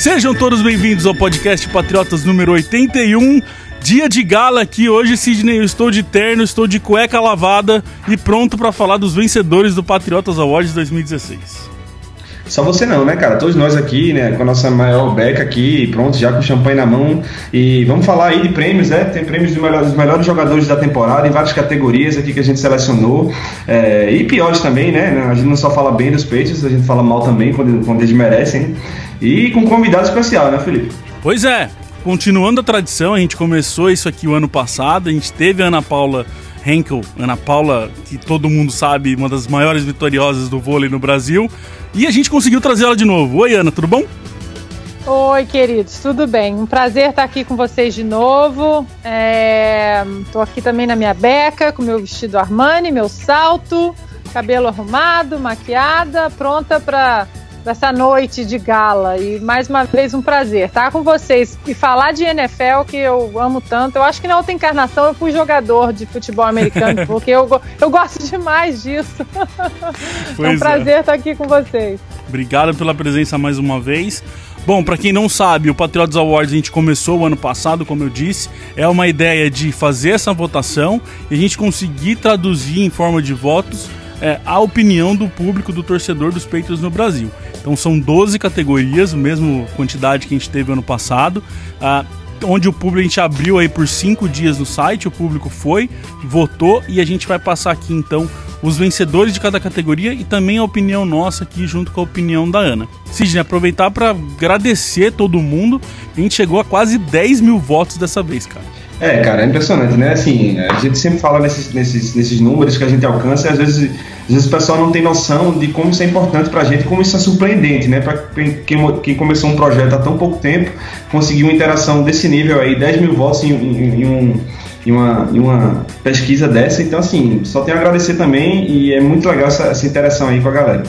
Sejam todos bem-vindos ao podcast Patriotas número 81. Dia de gala aqui hoje, Sidney. Eu estou de terno, estou de cueca lavada e pronto para falar dos vencedores do Patriotas Awards 2016. Só você não, né, cara? Todos nós aqui, né, com a nossa maior beca aqui, pronto, já com champanhe na mão. E vamos falar aí de prêmios, né? Tem prêmios dos melhores, dos melhores jogadores da temporada em várias categorias aqui que a gente selecionou. É, e piores também, né? A gente não só fala bem dos peitos, a gente fala mal também quando, quando eles merecem. E com convidado especial, né, Felipe? Pois é, continuando a tradição, a gente começou isso aqui o ano passado, a gente teve a Ana Paula Henkel, Ana Paula, que todo mundo sabe, uma das maiores vitoriosas do vôlei no Brasil, e a gente conseguiu trazer ela de novo. Oi, Ana, tudo bom? Oi, queridos, tudo bem? Um prazer estar aqui com vocês de novo. Estou aqui também na minha beca, com meu vestido Armani, meu salto, cabelo arrumado, maquiada, pronta para dessa noite de gala. E mais uma vez um prazer estar com vocês e falar de NFL que eu amo tanto. Eu acho que na outra encarnação eu fui jogador de futebol americano, porque eu, eu gosto demais disso. É um prazer é. estar aqui com vocês. Obrigado pela presença mais uma vez. Bom, para quem não sabe, o Patriots Awards a gente começou o ano passado, como eu disse. É uma ideia de fazer essa votação e a gente conseguir traduzir em forma de votos é, a opinião do público, do torcedor dos Patriots no Brasil. Então são 12 categorias, a mesma quantidade que a gente teve ano passado. Ah, onde o público a gente abriu aí por cinco dias no site, o público foi, votou e a gente vai passar aqui então os vencedores de cada categoria e também a opinião nossa aqui junto com a opinião da Ana. Sidney, aproveitar para agradecer todo mundo, a gente chegou a quase 10 mil votos dessa vez, cara. É, cara, é impressionante, né? Assim, a gente sempre fala nesses, nesses, nesses números que a gente alcança e às vezes, às vezes o pessoal não tem noção de como isso é importante pra gente, como isso é surpreendente, né? Pra quem, quem começou um projeto há tão pouco tempo, conseguir uma interação desse nível aí, 10 mil votos em, em, em um, em, uma, em uma pesquisa dessa. Então, assim, só tenho a agradecer também e é muito legal essa, essa interação aí com a galera.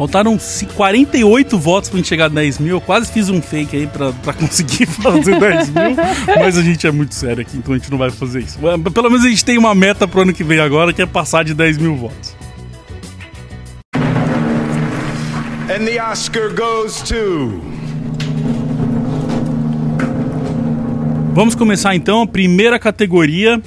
Faltaram 48 votos pra gente chegar a 10 mil. Eu quase fiz um fake aí pra, pra conseguir fazer 10 mil. Mas a gente é muito sério aqui, então a gente não vai fazer isso. Pelo menos a gente tem uma meta pro ano que vem agora, que é passar de 10 mil votos. And the Oscar goes to. Vamos começar então a primeira categoria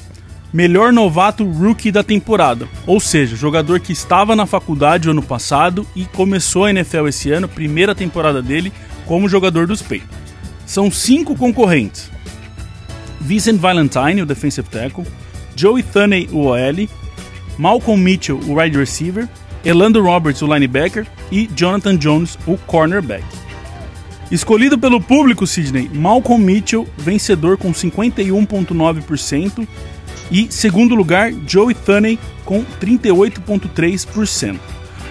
melhor novato rookie da temporada, ou seja, jogador que estava na faculdade ano passado e começou a NFL esse ano, primeira temporada dele como jogador dos Patriots. São cinco concorrentes: Vincent Valentine, o defensive tackle, Joey Thunney, o OL, Malcolm Mitchell, o wide receiver, Elando Roberts, o linebacker e Jonathan Jones, o cornerback. Escolhido pelo público, Sidney, Malcolm Mitchell, vencedor com 51,9%, e segundo lugar, Joey Thunney com 38,3%.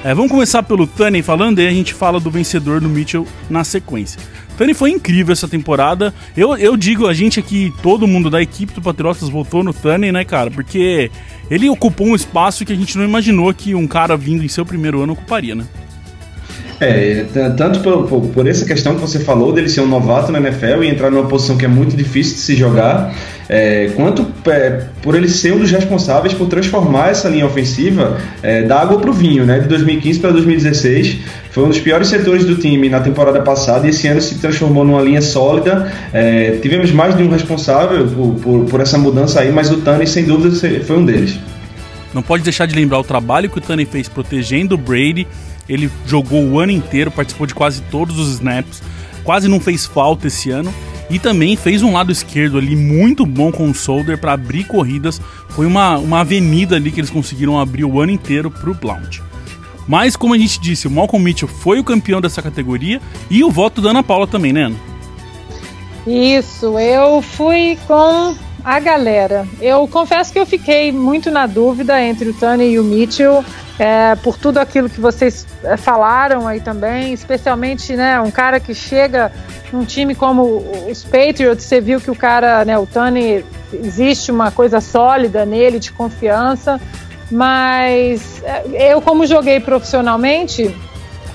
É, vamos começar pelo Thunney falando, e a gente fala do vencedor do Mitchell na sequência. Thunney foi incrível essa temporada. Eu, eu digo, a gente aqui, todo mundo da equipe do Patriotas votou no Thunney, né, cara? Porque ele ocupou um espaço que a gente não imaginou que um cara vindo em seu primeiro ano ocuparia, né? É, tanto por, por, por, essa questão que você falou dele ser um novato na NFL e entrar numa posição que é muito difícil de se jogar, é, quanto é, por ele ser um dos responsáveis por transformar essa linha ofensiva é, da água para o vinho, né? De 2015 para 2016, foi um dos piores setores do time na temporada passada e esse ano se transformou numa linha sólida. É, tivemos mais de um responsável por, por, por essa mudança aí, mas o Tani, sem dúvida, foi um deles. Não pode deixar de lembrar o trabalho que o Tani fez protegendo o Brady ele jogou o ano inteiro, participou de quase todos os snaps, quase não fez falta esse ano. E também fez um lado esquerdo ali muito bom com o Solder para abrir corridas. Foi uma, uma avenida ali que eles conseguiram abrir o ano inteiro para o Blount. Mas, como a gente disse, o Malcolm Mitchell foi o campeão dessa categoria e o voto da Ana Paula também, né, Ana? Isso, eu fui com a galera. Eu confesso que eu fiquei muito na dúvida entre o Tony e o Mitchell é, por tudo aquilo que vocês é, falaram aí também, especialmente né, um cara que chega num time como os Patriots, você viu que o cara, né, o Tony, existe uma coisa sólida nele, de confiança, mas é, eu como joguei profissionalmente,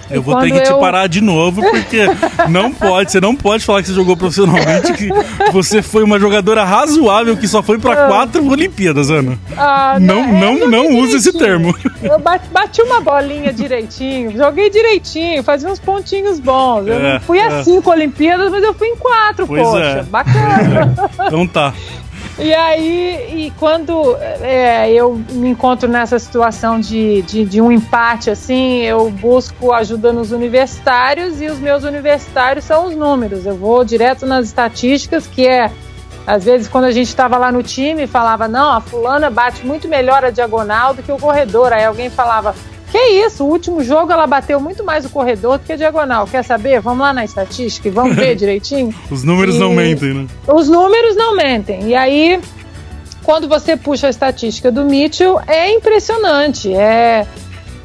eu vou ter que eu... te parar de novo, porque não pode, você não pode falar que você jogou profissionalmente, que você foi uma jogadora razoável que só foi para ah. quatro Olimpíadas, Ana. Ah, não, não, não, não usa esse termo. Eu bati uma bolinha direitinho, joguei direitinho, fazia uns pontinhos bons. Eu é, fui a é. cinco Olimpíadas, mas eu fui em quatro, pois poxa, é. bacana. É. Então tá. E aí, e quando é, eu me encontro nessa situação de, de, de, um empate, assim, eu busco ajuda nos universitários e os meus universitários são os números. Eu vou direto nas estatísticas, que é, às vezes, quando a gente estava lá no time, falava, não, a fulana bate muito melhor a diagonal do que o corredor. Aí alguém falava, que isso, o último jogo ela bateu muito mais o corredor do que a diagonal. Quer saber? Vamos lá na estatística e vamos ver direitinho. Os números e... não mentem, né? Os números não mentem. E aí, quando você puxa a estatística do Mitchell, é impressionante. É,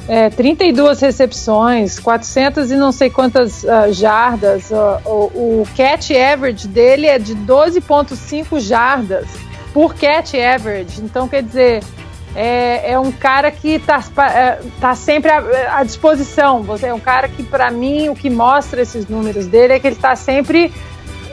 é 32 recepções, 400 e não sei quantas uh, jardas. Uh, o, o catch average dele é de 12,5 jardas por catch average. Então, quer dizer é, é um cara que está é, tá sempre à, à, disposição. Você é um cara que, para mim, o que mostra esses números dele é que ele está sempre.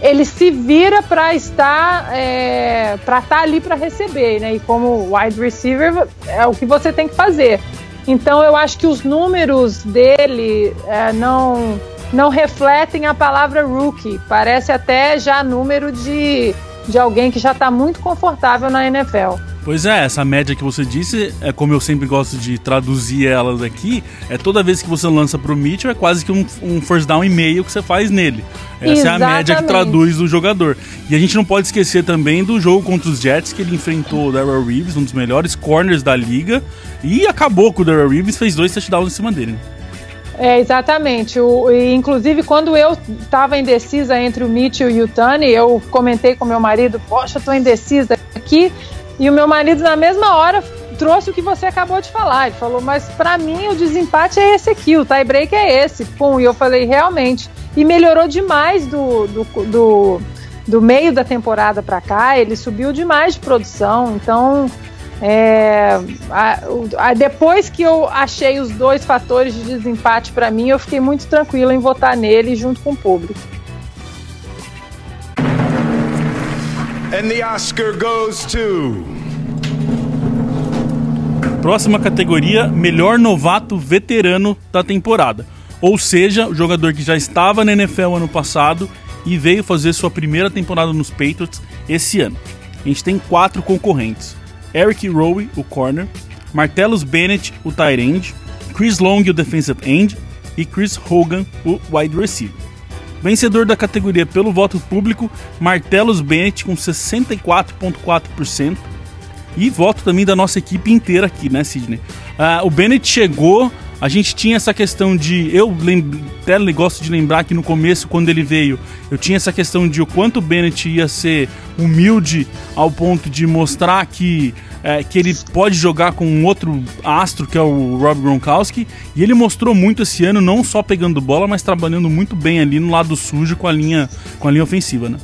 Ele se vira para estar é, para estar tá ali para receber, né? E como wide receiver é o que você tem que fazer. Então eu acho que os números dele é, não não refletem a palavra rookie. Parece até já número de, de alguém que já está muito confortável na NFL. Pois é, essa média que você disse, é como eu sempre gosto de traduzir elas aqui, é toda vez que você lança pro Mitchell, é quase que um, um first down e meio que você faz nele. Essa Exatamente. é a média que traduz o jogador. E a gente não pode esquecer também do jogo contra os Jets, que ele enfrentou o Darrell Reeves, um dos melhores corners da liga, e acabou com o Darrell Reeves, fez dois touchdowns em cima dele. É, exatamente. O, inclusive, quando eu estava indecisa entre o Mitchell e o Tani, eu comentei com meu marido, poxa, eu tô indecisa aqui. E o meu marido, na mesma hora, trouxe o que você acabou de falar. Ele falou, mas para mim o desempate é esse aqui, o tie break é esse. Pum, e eu falei, realmente. E melhorou demais do, do, do, do meio da temporada para cá, ele subiu demais de produção. Então, é, a, a, depois que eu achei os dois fatores de desempate para mim, eu fiquei muito tranquila em votar nele junto com o público. And the Oscar goes to. Próxima categoria: melhor novato veterano da temporada. Ou seja, o jogador que já estava na NFL ano passado e veio fazer sua primeira temporada nos Patriots esse ano. A gente tem quatro concorrentes: Eric Rowe, o corner, Martellus Bennett, o tight end, Chris Long, o defensive end e Chris Hogan, o wide receiver. Vencedor da categoria pelo voto público, Martellus Bennett com 64,4%. E voto também da nossa equipe inteira aqui, né, Sidney? Uh, o Bennett chegou, a gente tinha essa questão de. Eu até gosto de lembrar que no começo, quando ele veio, eu tinha essa questão de o quanto o Bennett ia ser humilde ao ponto de mostrar que é, que ele pode jogar com um outro astro, que é o Rob Gronkowski, e ele mostrou muito esse ano, não só pegando bola, mas trabalhando muito bem ali no lado sujo com a linha, com a linha ofensiva, né?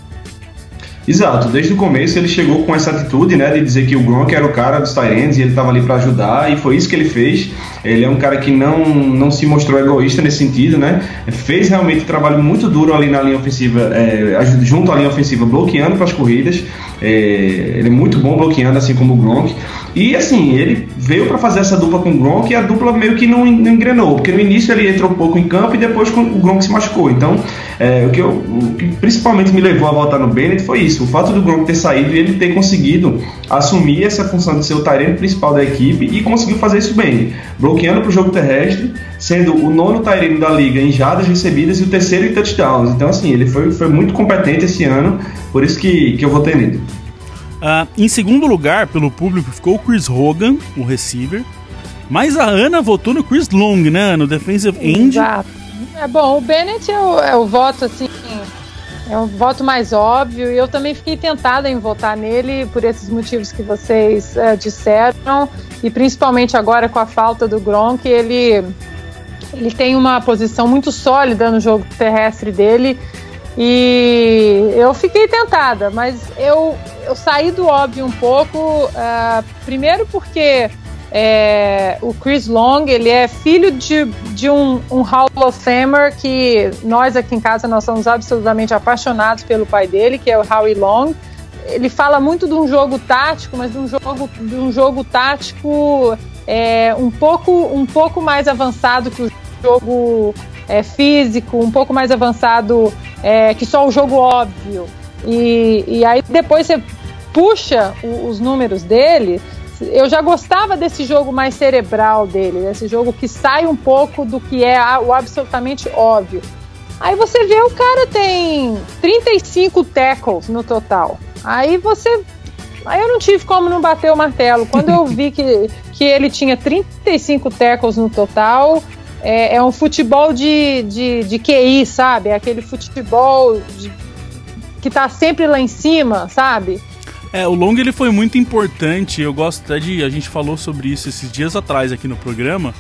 Exato, desde o começo ele chegou com essa atitude, né, de dizer que o Gronk era o cara dos Tyrants e ele estava ali para ajudar e foi isso que ele fez. Ele é um cara que não, não se mostrou egoísta nesse sentido, né? Fez realmente um trabalho muito duro ali na linha ofensiva, é, junto à linha ofensiva, bloqueando para as corridas. É, ele é muito bom bloqueando, assim como o Gronk. E assim, ele veio para fazer essa dupla com o Gronk e a dupla meio que não, engrenou, porque no início ele entrou um pouco em campo e depois o Gronk se machucou. Então, é, o, que eu, o que principalmente me levou a voltar no Bennett foi isso: o fato do Gronk ter saído e ele ter conseguido assumir essa função de ser o Tyrene principal da equipe e conseguiu fazer isso bem, bloqueando para o jogo terrestre, sendo o nono Tyrene da liga em jadas recebidas e o terceiro em touchdowns. Então, assim, ele foi, foi muito competente esse ano, por isso que, que eu votei nele. Uh, em segundo lugar, pelo público, ficou o Chris Hogan, o receiver. Mas a Ana votou no Chris Long, né? No defensive end. Exato. É bom, o Bennett é o, é o voto, assim, é um voto mais óbvio. E eu também fiquei tentada em votar nele por esses motivos que vocês é, disseram. E principalmente agora com a falta do Gronk, ele, ele tem uma posição muito sólida no jogo terrestre dele. E eu fiquei tentada, mas eu, eu saí do óbvio um pouco. Uh, primeiro porque é, o Chris Long ele é filho de, de um, um Hall of Famer que nós aqui em casa nós somos absolutamente apaixonados pelo pai dele, que é o Howie Long. Ele fala muito de um jogo tático, mas de um jogo, de um jogo tático é, um, pouco, um pouco mais avançado que o jogo é, físico, um pouco mais avançado é, que só o jogo óbvio. E, e aí depois você puxa o, os números dele. Eu já gostava desse jogo mais cerebral dele, desse jogo que sai um pouco do que é o absolutamente óbvio. Aí você vê o cara tem 35 tackles no total. Aí você. Aí eu não tive como não bater o martelo. Quando eu vi que, que ele tinha 35 tackles no total, é, é um futebol de, de, de QI, sabe? É aquele futebol de, que tá sempre lá em cima, sabe? É, o Long ele foi muito importante. Eu gosto até de. A gente falou sobre isso esses dias atrás aqui no programa.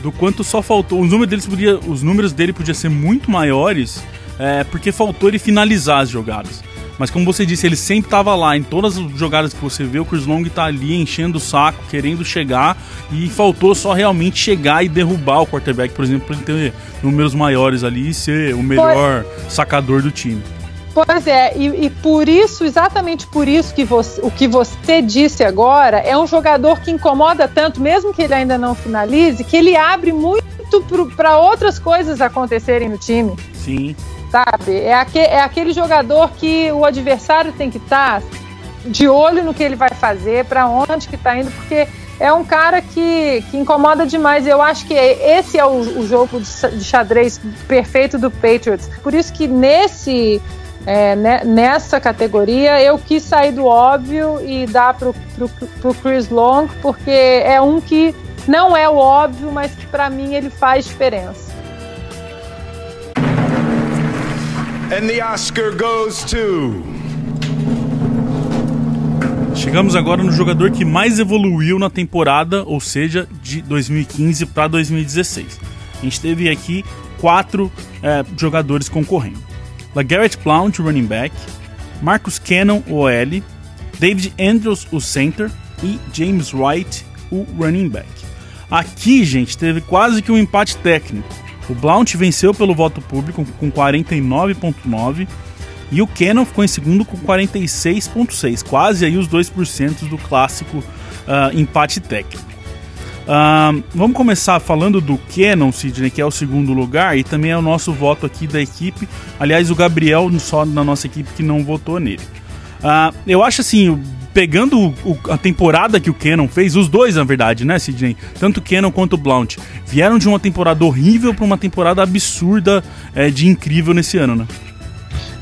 Do quanto só faltou. Os números, deles podia, os números dele podiam ser muito maiores. É, porque faltou ele finalizar as jogadas. Mas como você disse, ele sempre estava lá. Em todas as jogadas que você vê, o Chris Long tá ali enchendo o saco, querendo chegar. E faltou só realmente chegar e derrubar o quarterback, por exemplo, para ele ter números maiores ali e ser o melhor sacador do time. Pois é, e, e, por isso, exatamente por isso que você, o que você disse agora, é um jogador que incomoda tanto, mesmo que ele ainda não finalize, que ele abre muito para outras coisas acontecerem no time. Sim sabe? É, aque, é aquele jogador que o adversário tem que estar tá de olho no que ele vai fazer, para onde que tá indo, porque é um cara que, que incomoda demais. Eu acho que esse é o, o jogo de xadrez perfeito do Patriots. Por isso que nesse é, né, nessa categoria eu quis sair do óbvio e dar pro, pro, pro Chris Long, porque é um que não é o óbvio, mas que para mim ele faz diferença. And the Oscar goes to. Chegamos agora no jogador que mais evoluiu na temporada, ou seja, de 2015 para 2016. A gente teve aqui quatro é, jogadores concorrendo: LaGarrette Blount, running back, Marcus Cannon, OL, David Andrews, o center e James White, o running back. Aqui, gente, teve quase que um empate técnico. O Blount venceu pelo voto público com 49,9% e o Cannon ficou em segundo com 46,6%, quase aí os 2% do clássico uh, empate técnico. Uh, vamos começar falando do Cannon, Sidney, que é o segundo lugar, e também é o nosso voto aqui da equipe. Aliás, o Gabriel, só da nossa equipe, que não votou nele. Uh, eu acho assim, pegando o, a temporada que o Cannon fez, os dois, na verdade, né, Sidney? Tanto o Cannon quanto o Blount, vieram de uma temporada horrível para uma temporada absurda é, de incrível nesse ano, né?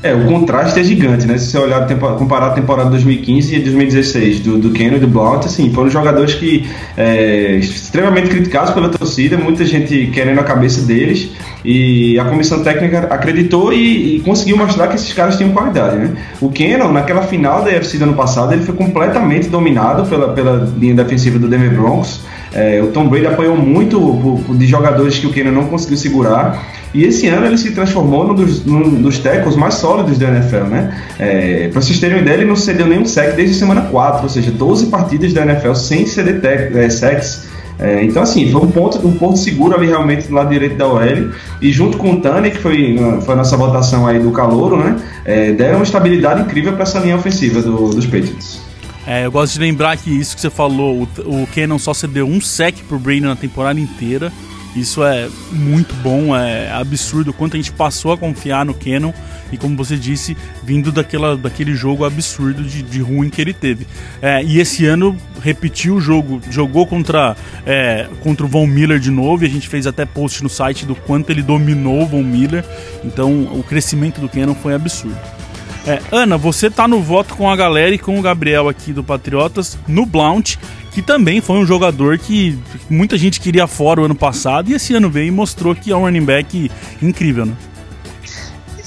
É, o contraste é gigante, né? Se você olhar, comparar a temporada 2015 e 2016 do, do Keno e do Blount, assim, foram jogadores que é, extremamente criticados pela torcida, muita gente querendo a cabeça deles, e a comissão técnica acreditou e, e conseguiu mostrar que esses caras tinham qualidade, né? O Keno, naquela final da UFC do ano passado, ele foi completamente dominado pela, pela linha defensiva do Denver Broncos, É, o Tom Brady apanhou muito de jogadores que o Kenan não conseguiu segurar. E esse ano ele se transformou num dos, num dos tackles mais sólidos da NFL, né? É, para vocês terem uma ideia, ele não cedeu nenhum sec desde semana 4, ou seja, 12 partidas da NFL sem ceder é, secs. É, então, assim, foi um ponto, um ponto seguro ali realmente do lado direito da OL. E junto com o Tani, que foi, foi a nossa votação aí do Calouro, né? É, deram uma estabilidade incrível para essa linha ofensiva do, dos Patriots. É, eu gosto de lembrar que isso que você falou, o, o Cannon só cedeu um sec pro Brady na temporada inteira. Isso é muito bom, é absurdo quanto a gente passou a confiar no Canon e como você disse, vindo daquela, daquele jogo absurdo de, de ruim que ele teve. É, e esse ano repetiu o jogo, jogou contra, é, contra o Von Miller de novo e a gente fez até post no site do quanto ele dominou o Von Miller. Então o crescimento do Canon foi absurdo. É, Ana, você tá no voto com a galera e com o Gabriel aqui do Patriotas no Blount, que também foi um jogador que muita gente queria fora o ano passado e esse ano veio e mostrou que é um running back incrível, né?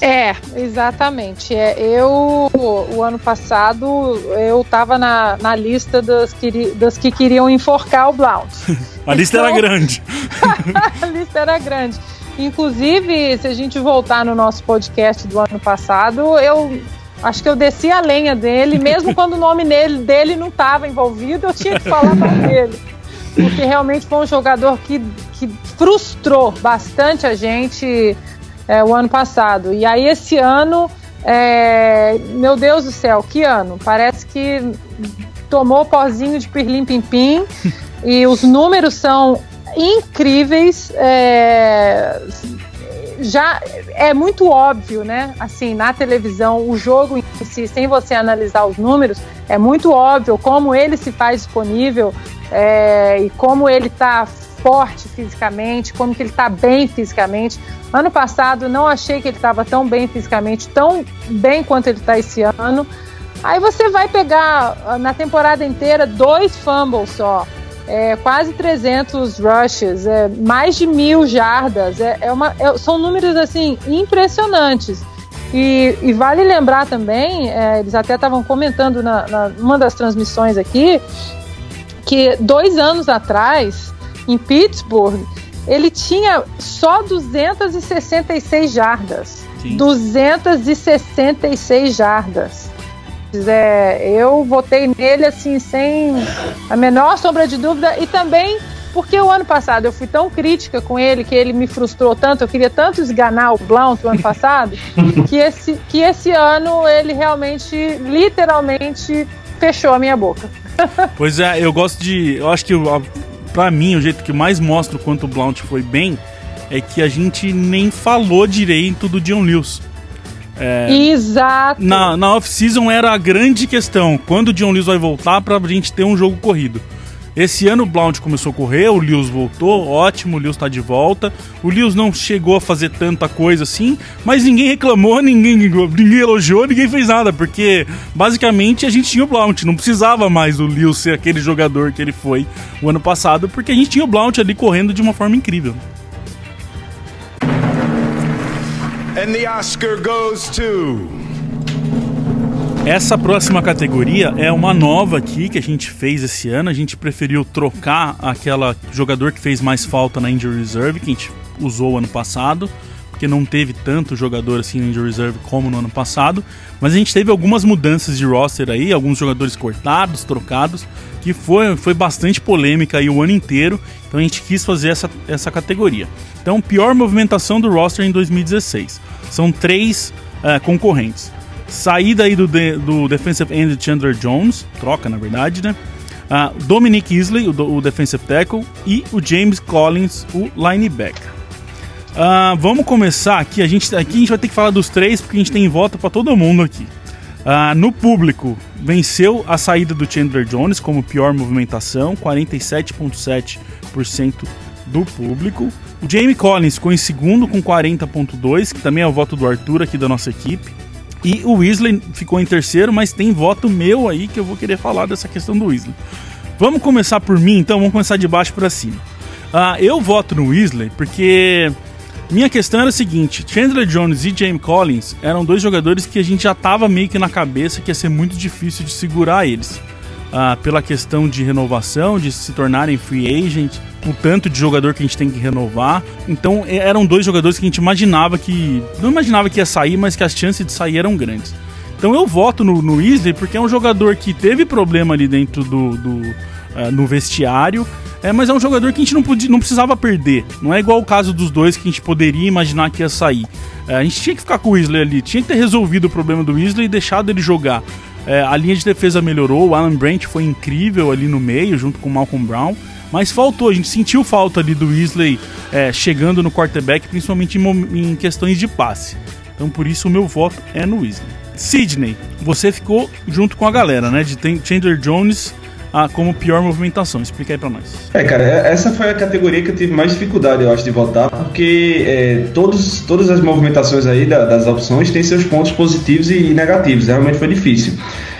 É, exatamente. É, eu, o ano passado, eu estava na, na lista das que, das que queriam enforcar o Blount. a lista então, era grande. a lista era grande. Inclusive, se a gente voltar no nosso podcast do ano passado, eu acho que eu desci a lenha dele, mesmo quando o nome dele, dele não estava envolvido, eu tinha que falar mais dele. Porque realmente foi um jogador que, que frustrou bastante a gente é, o ano passado. E aí, esse ano, é, meu Deus do céu, que ano! Parece que tomou pozinho de pirlim-pim-pim e os números são incríveis. É, já é muito óbvio, né? Assim, na televisão, o jogo em si, sem você analisar os números, é muito óbvio como ele se faz disponível é, e como ele está forte fisicamente, como que ele está bem fisicamente. Ano passado não achei que ele estava tão bem fisicamente, tão bem quanto ele está esse ano. Aí você vai pegar ah, na temporada inteira dois fumbles só é, quase 300 rushes, é, mais de mil jardas, é, é uma, é, são números assim impressionantes. E, e vale lembrar também, é, eles até estavam comentando na, na uma das transmissões aqui, que dois anos atrás, em Pittsburgh, ele tinha só 266 jardas. Sim. 266 jardas. É, eu votei nele assim sem a menor sombra de dúvida e também porque o ano passado eu fui tão crítica com ele que ele me frustrou tanto, eu queria tanto esganar o Blount o ano passado, que esse, que esse ano ele realmente, literalmente, fechou a minha boca. pois é, eu gosto de. Eu acho que para mim o jeito que mais mostra o quanto o Blount foi bem é que a gente nem falou direito do John Lewis. É, Exato. Na, na off-season era a grande questão. Quando o John Lewis vai voltar pra gente ter um jogo corrido? Esse ano o Blount começou a correr, o Lewis voltou, ótimo, o Lewis tá de volta. O Lewis não chegou a fazer tanta coisa assim, mas ninguém reclamou, ninguém, ninguém elogiou, ninguém fez nada, porque basicamente a gente tinha o Blount, não precisava mais o Lewis ser aquele jogador que ele foi o ano passado, porque a gente tinha o Blount ali correndo de uma forma incrível. Essa próxima categoria é uma nova aqui que a gente fez esse ano. A gente preferiu trocar aquela jogador que fez mais falta na Injury Reserve, que a gente usou ano passado, porque não teve tanto jogador assim na Injury Reserve como no ano passado. Mas a gente teve algumas mudanças de roster aí, alguns jogadores cortados, trocados, que foi, foi bastante polêmica aí o ano inteiro. Então a gente quis fazer essa, essa categoria. Então, pior movimentação do roster em 2016. São três uh, concorrentes. Saída aí do, de, do defensive end Chandler Jones, troca na verdade, né? Uh, Dominic Isley, o, o, defensive tackle, e o James Collins, o linebacker. Uh, vamos começar aqui. A gente, aqui a gente vai ter que falar dos três porque a gente tem voto para todo mundo aqui. Uh, no público, venceu a saída do Chandler Jones como pior movimentação, 47,7% do público. O Jamie Collins ficou em segundo com 40.2, que também é o voto do Arthur aqui da nossa equipe. E o Weasley ficou em terceiro, mas tem voto meu aí que eu vou querer falar dessa questão do Weasley. Vamos começar por mim, então, vamos começar de baixo para cima. Uh, eu voto no Weasley porque minha questão era a seguinte: Chandler Jones e Jamie Collins eram dois jogadores que a gente já tava meio que na cabeça que ia ser muito difícil de segurar eles. ah, pela questão de renovação, de se tornarem free agent, o tanto de jogador que a gente tem que renovar. Então eram dois jogadores que a gente imaginava que. Não imaginava que ia sair, mas que as chances de sair eram grandes. Então eu voto no, no Weasley porque é um jogador que teve problema ali dentro do. do uh, no vestiário. É, mas é um jogador que a gente não, podia, não precisava perder. Não é igual o caso dos dois que a gente poderia imaginar que ia sair. É, a gente tinha que ficar com o Weasley ali, tinha que ter resolvido o problema do Weasley e deixado ele jogar. É, a linha de defesa melhorou, o Alan Brent foi incrível ali no meio, junto com o Malcolm Brown. Mas faltou, a gente sentiu falta ali do Weasley é, chegando no quarterback, principalmente em, em, questões de passe. Então por isso o meu voto é no Weasley. Sidney, você ficou junto com a galera, né? De Chandler Jones ah, como pior movimentação. Explica aí pra nós. É, cara, é, essa foi a categoria que eu tive mais dificuldade, eu acho, de votar, porque é, todos, todas as movimentações aí da, das opções têm seus pontos positivos e negativos. Realmente foi difícil.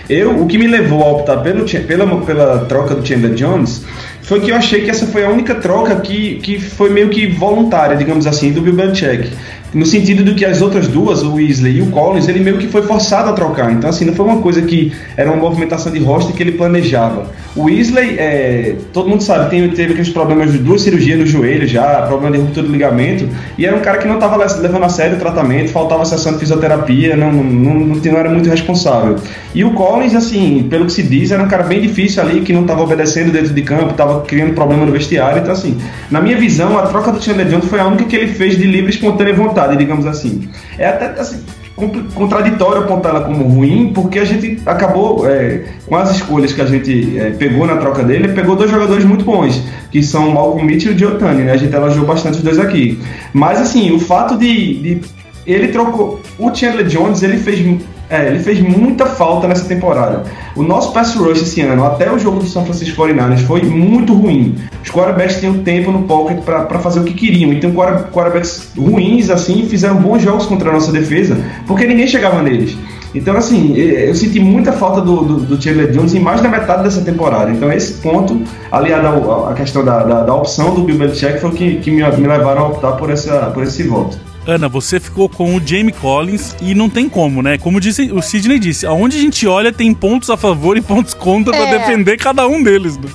Eu, o que me levou a optar pelo, pela, pela troca do Chandler Jones foi que eu achei que essa foi a única troca que, que foi meio que voluntária, digamos assim, do Bill Belichick no sentido do que as outras duas, o Weasley e o Collins, ele meio que foi forçado a trocar. Então, assim, não foi uma coisa que era uma movimentação de roster que ele planejava. O Weasley, é, todo mundo sabe, tem, teve aqueles problemas de duas cirurgias no joelho já, problema de ruptura de ligamento, e era um cara que não estava levando a sério o tratamento, faltava sessão de fisioterapia, não, não, não, não era muito responsável. E o Collins, assim, pelo que se diz, era um cara bem difícil ali, que não estava obedecendo dentro de campo, estava criando problema no vestiário. Então, assim, na minha visão, a troca do Chandler Jones foi a única que ele fez de livre espontânea vontade digamos assim. É até assim, contraditório apontar ela como ruim, porque a gente acabou, é, com as escolhas que a gente é, pegou na troca dele, pegou dois jogadores muito bons, que são o Malcolm Mitchell e o Giotani, né? A gente elogiou bastante os dois aqui. Mas, assim, o fato de, de ele trocou. O Chandler Jones ele fez é, ele fez muita falta nessa temporada. O nosso pass rush esse ano, até o jogo do São Francisco 49ers, foi muito ruim. Os quarterbacks tinham tempo no pocket para fazer o que queriam. Então, quarterbacks ruins, assim, fizeram bons jogos contra a nossa defesa, porque ninguém chegava neles. Então, assim, eu senti muita falta do, do, do Chandler Jones em mais da metade dessa temporada. Então, esse ponto, aliado à questão da, da, da, opção do Bill Belichick, foi o que, que me, me levaram a optar por, essa, por esse voto. Ana, você ficou com o Jamie Collins e não tem como, né? Como disse, o Sidney disse, aonde a gente olha tem pontos a favor e pontos contra é. para defender cada um deles. Né?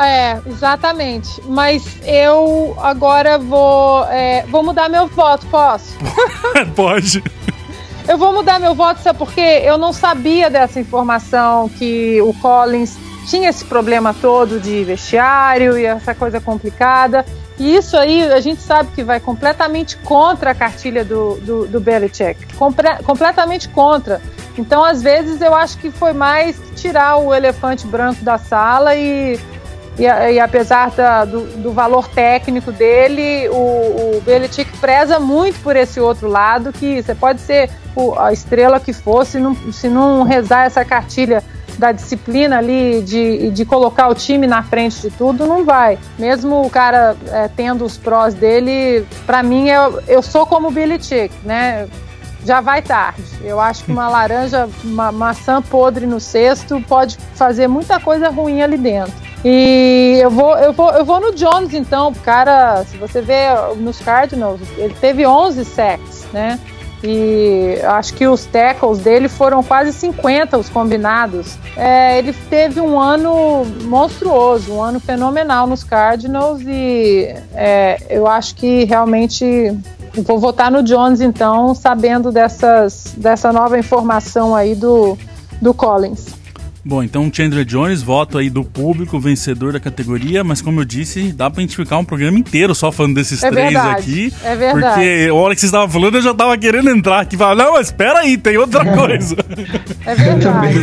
É, exatamente. Mas eu agora vou, é, vou mudar meu voto, posso? Pode. Eu vou mudar meu voto, sabe por quê? Eu não sabia dessa informação que o Collins tinha esse problema todo de vestiário e essa coisa complicada. E isso aí a gente sabe que vai completamente contra a cartilha do, do, do Belichick. Compre completamente contra. Então, às vezes, eu acho que foi mais tirar o elefante branco da sala e, e, e apesar da, do, do, valor técnico dele, o, o Belichick preza muito por esse outro lado, que você pode ser o, a estrela que for, se não, se não rezar essa cartilha da disciplina ali de, de colocar o time na frente de tudo, não vai. Mesmo o cara é, tendo os prós dele, para mim, eu, eu sou como o Billy Chick, né? Já vai tarde. Eu acho que uma laranja, uma maçã podre no cesto pode fazer muita coisa ruim ali dentro. E eu vou, eu vou, eu vou no Jones então, cara, se você vê nos Cardinals, ele teve 11 sacks, né? E acho que os tackles dele foram quase 50 os combinados. É, ele teve um ano monstruoso, um ano fenomenal nos Cardinals e é, eu acho que realmente vou votar no Jones então, sabendo dessas, dessa nova informação aí do, do Collins. Bom, então Chandler Jones, voto aí do público, vencedor da categoria, mas como eu disse, dá pra gente ficar um programa inteiro só falando desses é três verdade, aqui. É verdade. Porque a hora que vocês estavam falando, eu já tava querendo entrar aqui e falar, não, mas espera aí, tem outra coisa. É verdade.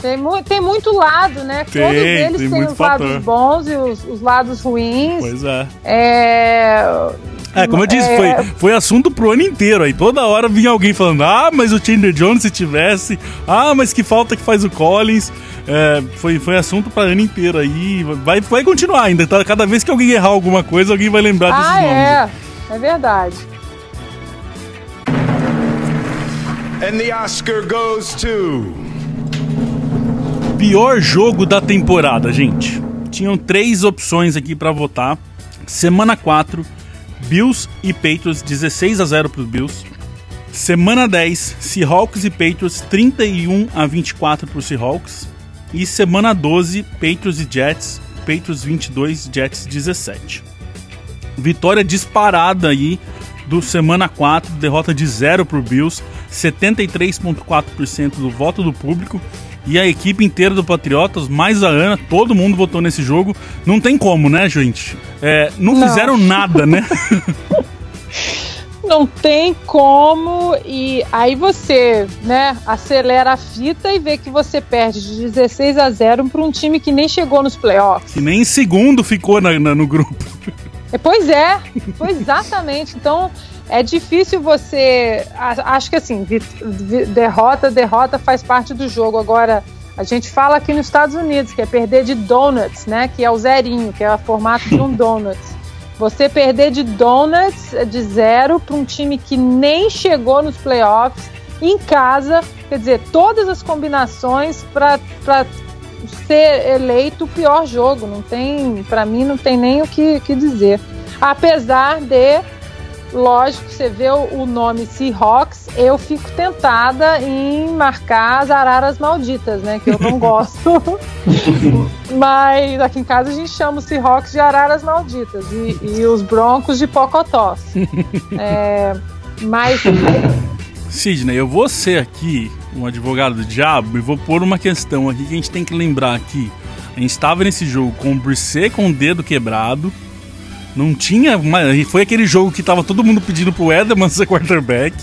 tem, mu tem muito lado, né? Tem, Todos eles tem têm os fator. lados bons e os, os lados ruins. Pois é. É é, como eu disse, é... foi, foi assunto pro ano inteiro. Aí toda hora vinha alguém falando: ah, mas o Chandler Jones se tivesse, ah, mas que falta que faz o Collins. É, foi, foi assunto para ano inteiro aí. Vai, vai continuar ainda. Tá? Cada vez que alguém errar alguma coisa, alguém vai lembrar desses ah, nomes. É, é verdade. And the Oscar goes to. Pior jogo da temporada, gente. Tinham três opções aqui para votar. Semana 4, Bills e Patriots 16 a 0 para os Bills. Semana 10, Seahawks e Patriots 31 a 24 para os Seahawks. E semana 12, Patriots e Jets, Patriots 22, Jets 17. Vitória disparada aí do semana 4, derrota de 0 pro Bills, 73.4% do voto do público. E a equipe inteira do Patriotas, mais a Ana, todo mundo votou nesse jogo. Não tem como, né, gente? É, não, não fizeram nada, né? não tem como e aí você, né, acelera a fita e vê que você perde de 16 a 0 para um time que nem chegou nos playoffs. Que nem em segundo ficou na, na, no grupo. É, pois é, foi exatamente. Então é difícil você. Acho que assim, derrota, derrota faz parte do jogo. Agora, a gente fala aqui nos Estados Unidos que é perder de donuts, né? Que é o zerinho, que é o formato de um donuts. Você perder de donuts de zero para um time que nem chegou nos playoffs em casa, quer dizer, todas as combinações para ser eleito o pior jogo. Não tem, para mim, não tem nem o que, que dizer. Apesar de lógico, você vê o, nome Seahawks, eu fico tentada em marcar as araras malditas, né? Que eu não gosto. Mas aqui em casa a gente chama os Seahawks de araras malditas e, e os Broncos de pocotós. é, mas. Sidney, eu vou ser aqui um advogado do diabo e vou pôr uma questão aqui que a gente tem que lembrar aqui. A gente estava nesse jogo com o Brisset com o dedo quebrado não tinha. Foi aquele jogo que tava todo mundo pedindo pro Edelman ser quarterback.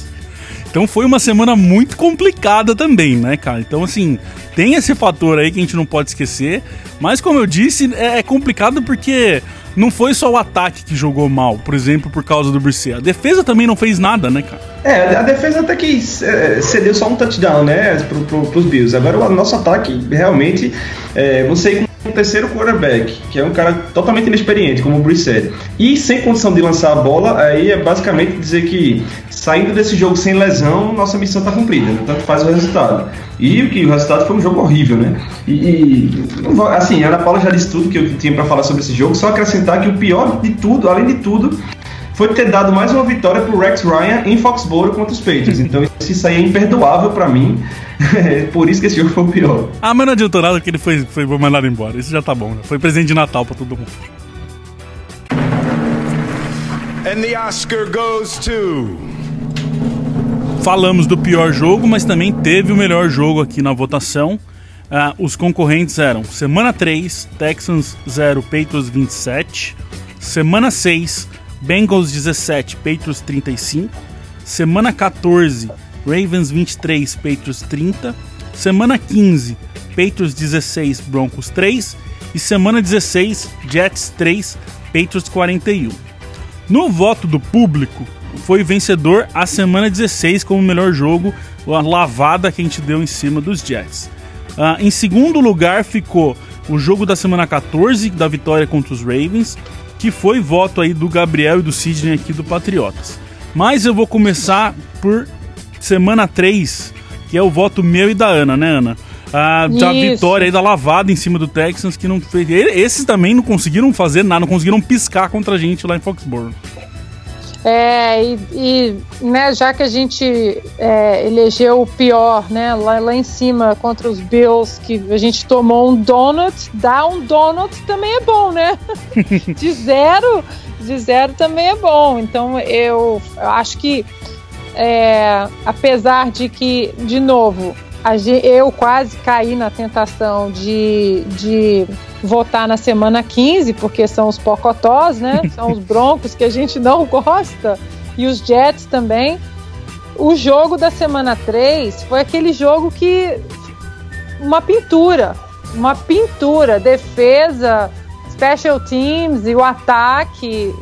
Então foi uma semana muito complicada também, né, cara? Então, assim, tem esse fator aí que a gente não pode esquecer. Mas, como eu disse, é, é complicado porque não foi só o ataque que jogou mal, por exemplo, por causa do Brissé. A defesa também não fez nada, né, cara? É, a defesa até que é, cedeu só um touchdown, né, pro, pro, pros Bills. Agora o nosso ataque realmente, é, sei um terceiro quarterback, que é um cara totalmente inexperiente, como o Brissett, e sem condição de lançar a bola, aí é basicamente dizer que saindo desse jogo sem lesão, nossa missão está cumprida, né? tanto faz o resultado. E o que o resultado foi um jogo horrível, né? E, e assim, a Ana Paula já disse tudo que eu tinha para falar sobre esse jogo, só acrescentar que o pior de tudo, além de tudo, foi ter dado mais uma vitória pro Rex Ryan em Foxborough contra os Patriots. Então isso aí é imperdoável para mim. Por isso que esse jogo foi o pior. Ah, mas não adiantou nada que ele foi, foi mandado embora. Isso já tá bom. Né? Foi presente de Natal para todo mundo. And the Oscar goes to... Falamos do pior jogo, mas também teve o melhor jogo aqui na votação. Uh, os concorrentes eram Semana 3, Texans 0, Patriots 27. Semana 6, Bengals 17, Patriots 35. Semana 14, Ravens 23, Patriots 30. Semana 15, Patriots 16, Broncos 3. E semana 16, Jets 3, Patriots 41. No voto do público, foi vencedor a semana 16 como melhor jogo, a lavada que a gente deu em cima dos Jets. Uh, em segundo lugar ficou o jogo da semana 14, da vitória contra os Ravens que foi voto aí do Gabriel e do Sidney aqui do Patriotas. Mas eu vou começar por semana 3, que é o voto meu e da Ana, né, Ana? Ah, da vitória aí da lavada em cima do Texans, que não fez. Esses também não conseguiram fazer nada, não conseguiram piscar contra a gente lá em Foxborough. É, e, e né, já que a gente é, elegeu o pior, né, lá, lá em cima contra os Bills, que a gente tomou um donut, dar um donut também é bom, né? de zero, de zero também é bom. Então eu, eu acho que, é, apesar de que, de novo, eu quase caí na tentação de, de votar na semana 15, porque são os pocotós, né? São os broncos que a gente não gosta, e os Jets também. O jogo da semana 3 foi aquele jogo que. Uma pintura. Uma pintura. Defesa, special teams e o ataque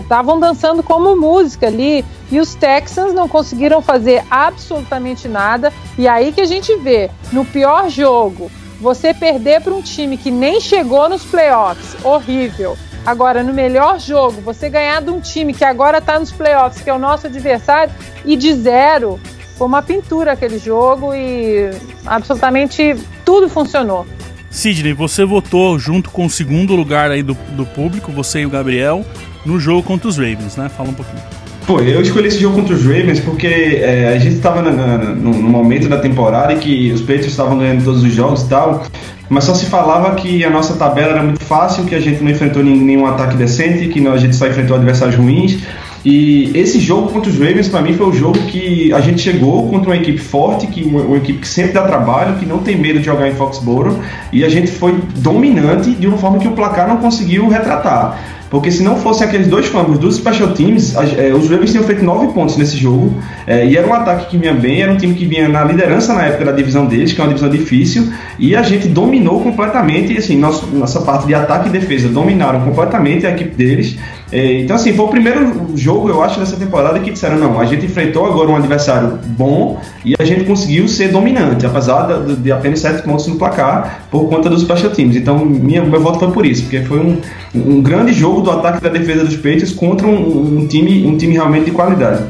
estavam é, dançando como música ali e os Texans não conseguiram fazer absolutamente nada e aí que a gente vê no pior jogo você perder para um time que nem chegou nos playoffs horrível. Agora no melhor jogo você ganhar de um time que agora está nos playoffs que é o nosso adversário e de zero foi uma pintura aquele jogo e absolutamente tudo funcionou Sidney, você votou junto com o segundo lugar aí do, do público, você e o Gabriel, no jogo contra os Ravens, né? Fala um pouquinho. Pô, eu escolhi esse jogo contra os Ravens porque é, a gente estava no, momento da temporada em que os Patriots estavam ganhando todos os jogos e tal, mas só se falava que a nossa tabela era muito fácil, que a gente não enfrentou nenhum ataque decente, que a gente só enfrentou adversários ruins. E esse jogo contra os Ravens, para mim, foi o jogo que a gente chegou contra uma equipe forte, que uma, uma, equipe que sempre dá trabalho, que não tem medo de jogar em Foxborough, e a gente foi dominante de uma forma que o placar não conseguiu retratar. Porque se não fossem aqueles dois fumbles dos special teams, é, os Ravens tinham feito nove pontos nesse jogo. É, e era um ataque que vinha bem, era um time que vinha na liderança na época da divisão deles, que é uma divisão difícil. E a gente dominou completamente. Assim, nosso, nossa parte de ataque e defesa dominaram completamente a equipe deles. É, então, assim, foi o primeiro jogo, eu acho, dessa temporada que disseram: não, a gente enfrentou agora um adversário bom e a gente conseguiu ser dominante, apesar de, apenas sete pontos no placar, por conta dos special teams. Então, minha, meu foi por isso, porque foi um, um grande jogo do ataque e da defesa dos Patriots contra um, um, time, um time realmente de qualidade.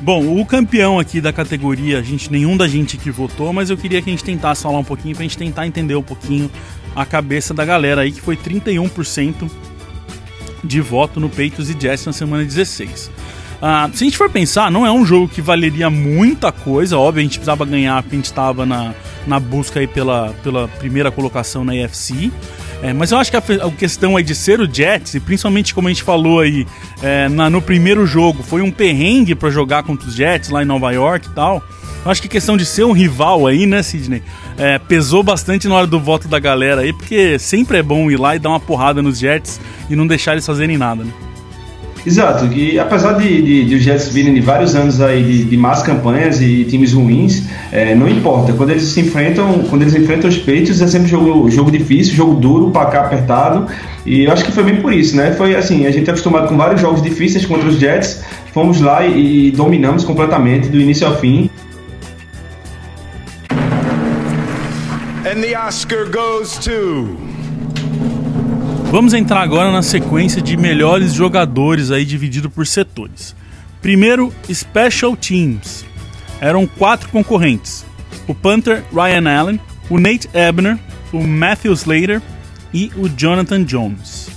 Bom, o campeão aqui da categoria, a gente nenhum da gente que votou, mas eu queria que a gente tentasse falar um pouquinho pra gente tentar entender um pouquinho a cabeça da galera aí, que foi 31% de voto no Peitos e Jets na semana 16. Ah, se a gente for pensar, não é um jogo que valeria muita coisa, óbvio, a gente precisava ganhar porque a gente estava na, na busca aí pela, pela primeira colocação na EFC. É, mas eu acho que a, a, questão aí de ser o Jets, e principalmente como a gente falou aí é, na, no primeiro jogo, foi um perrengue para jogar contra os Jets lá em Nova York e tal. Eu acho que a questão de ser um rival aí, né, Sidney, é, pesou bastante na hora do voto da galera aí, porque sempre é bom ir lá e dar uma porrada nos Jets e não deixar eles fazerem nada, né? Exato, e apesar de, de, de os Jets virem de vários anos aí de, de más campanhas e times ruins, é, não importa. Quando eles se enfrentam, quando eles enfrentam os peitos, é sempre jogo, jogo difícil, jogo duro, placar apertado. E eu acho que foi bem por isso, né? Foi assim, a gente é acostumado com vários jogos difíceis contra os Jets, fomos lá e, e dominamos completamente do início ao fim. And the Oscar goes to Vamos entrar agora na sequência de melhores jogadores aí dividido por setores. Primeiro, Special Teams. Eram quatro concorrentes: o Panther Ryan Allen, o Nate Ebner, o Matthew Slater e o Jonathan Jones.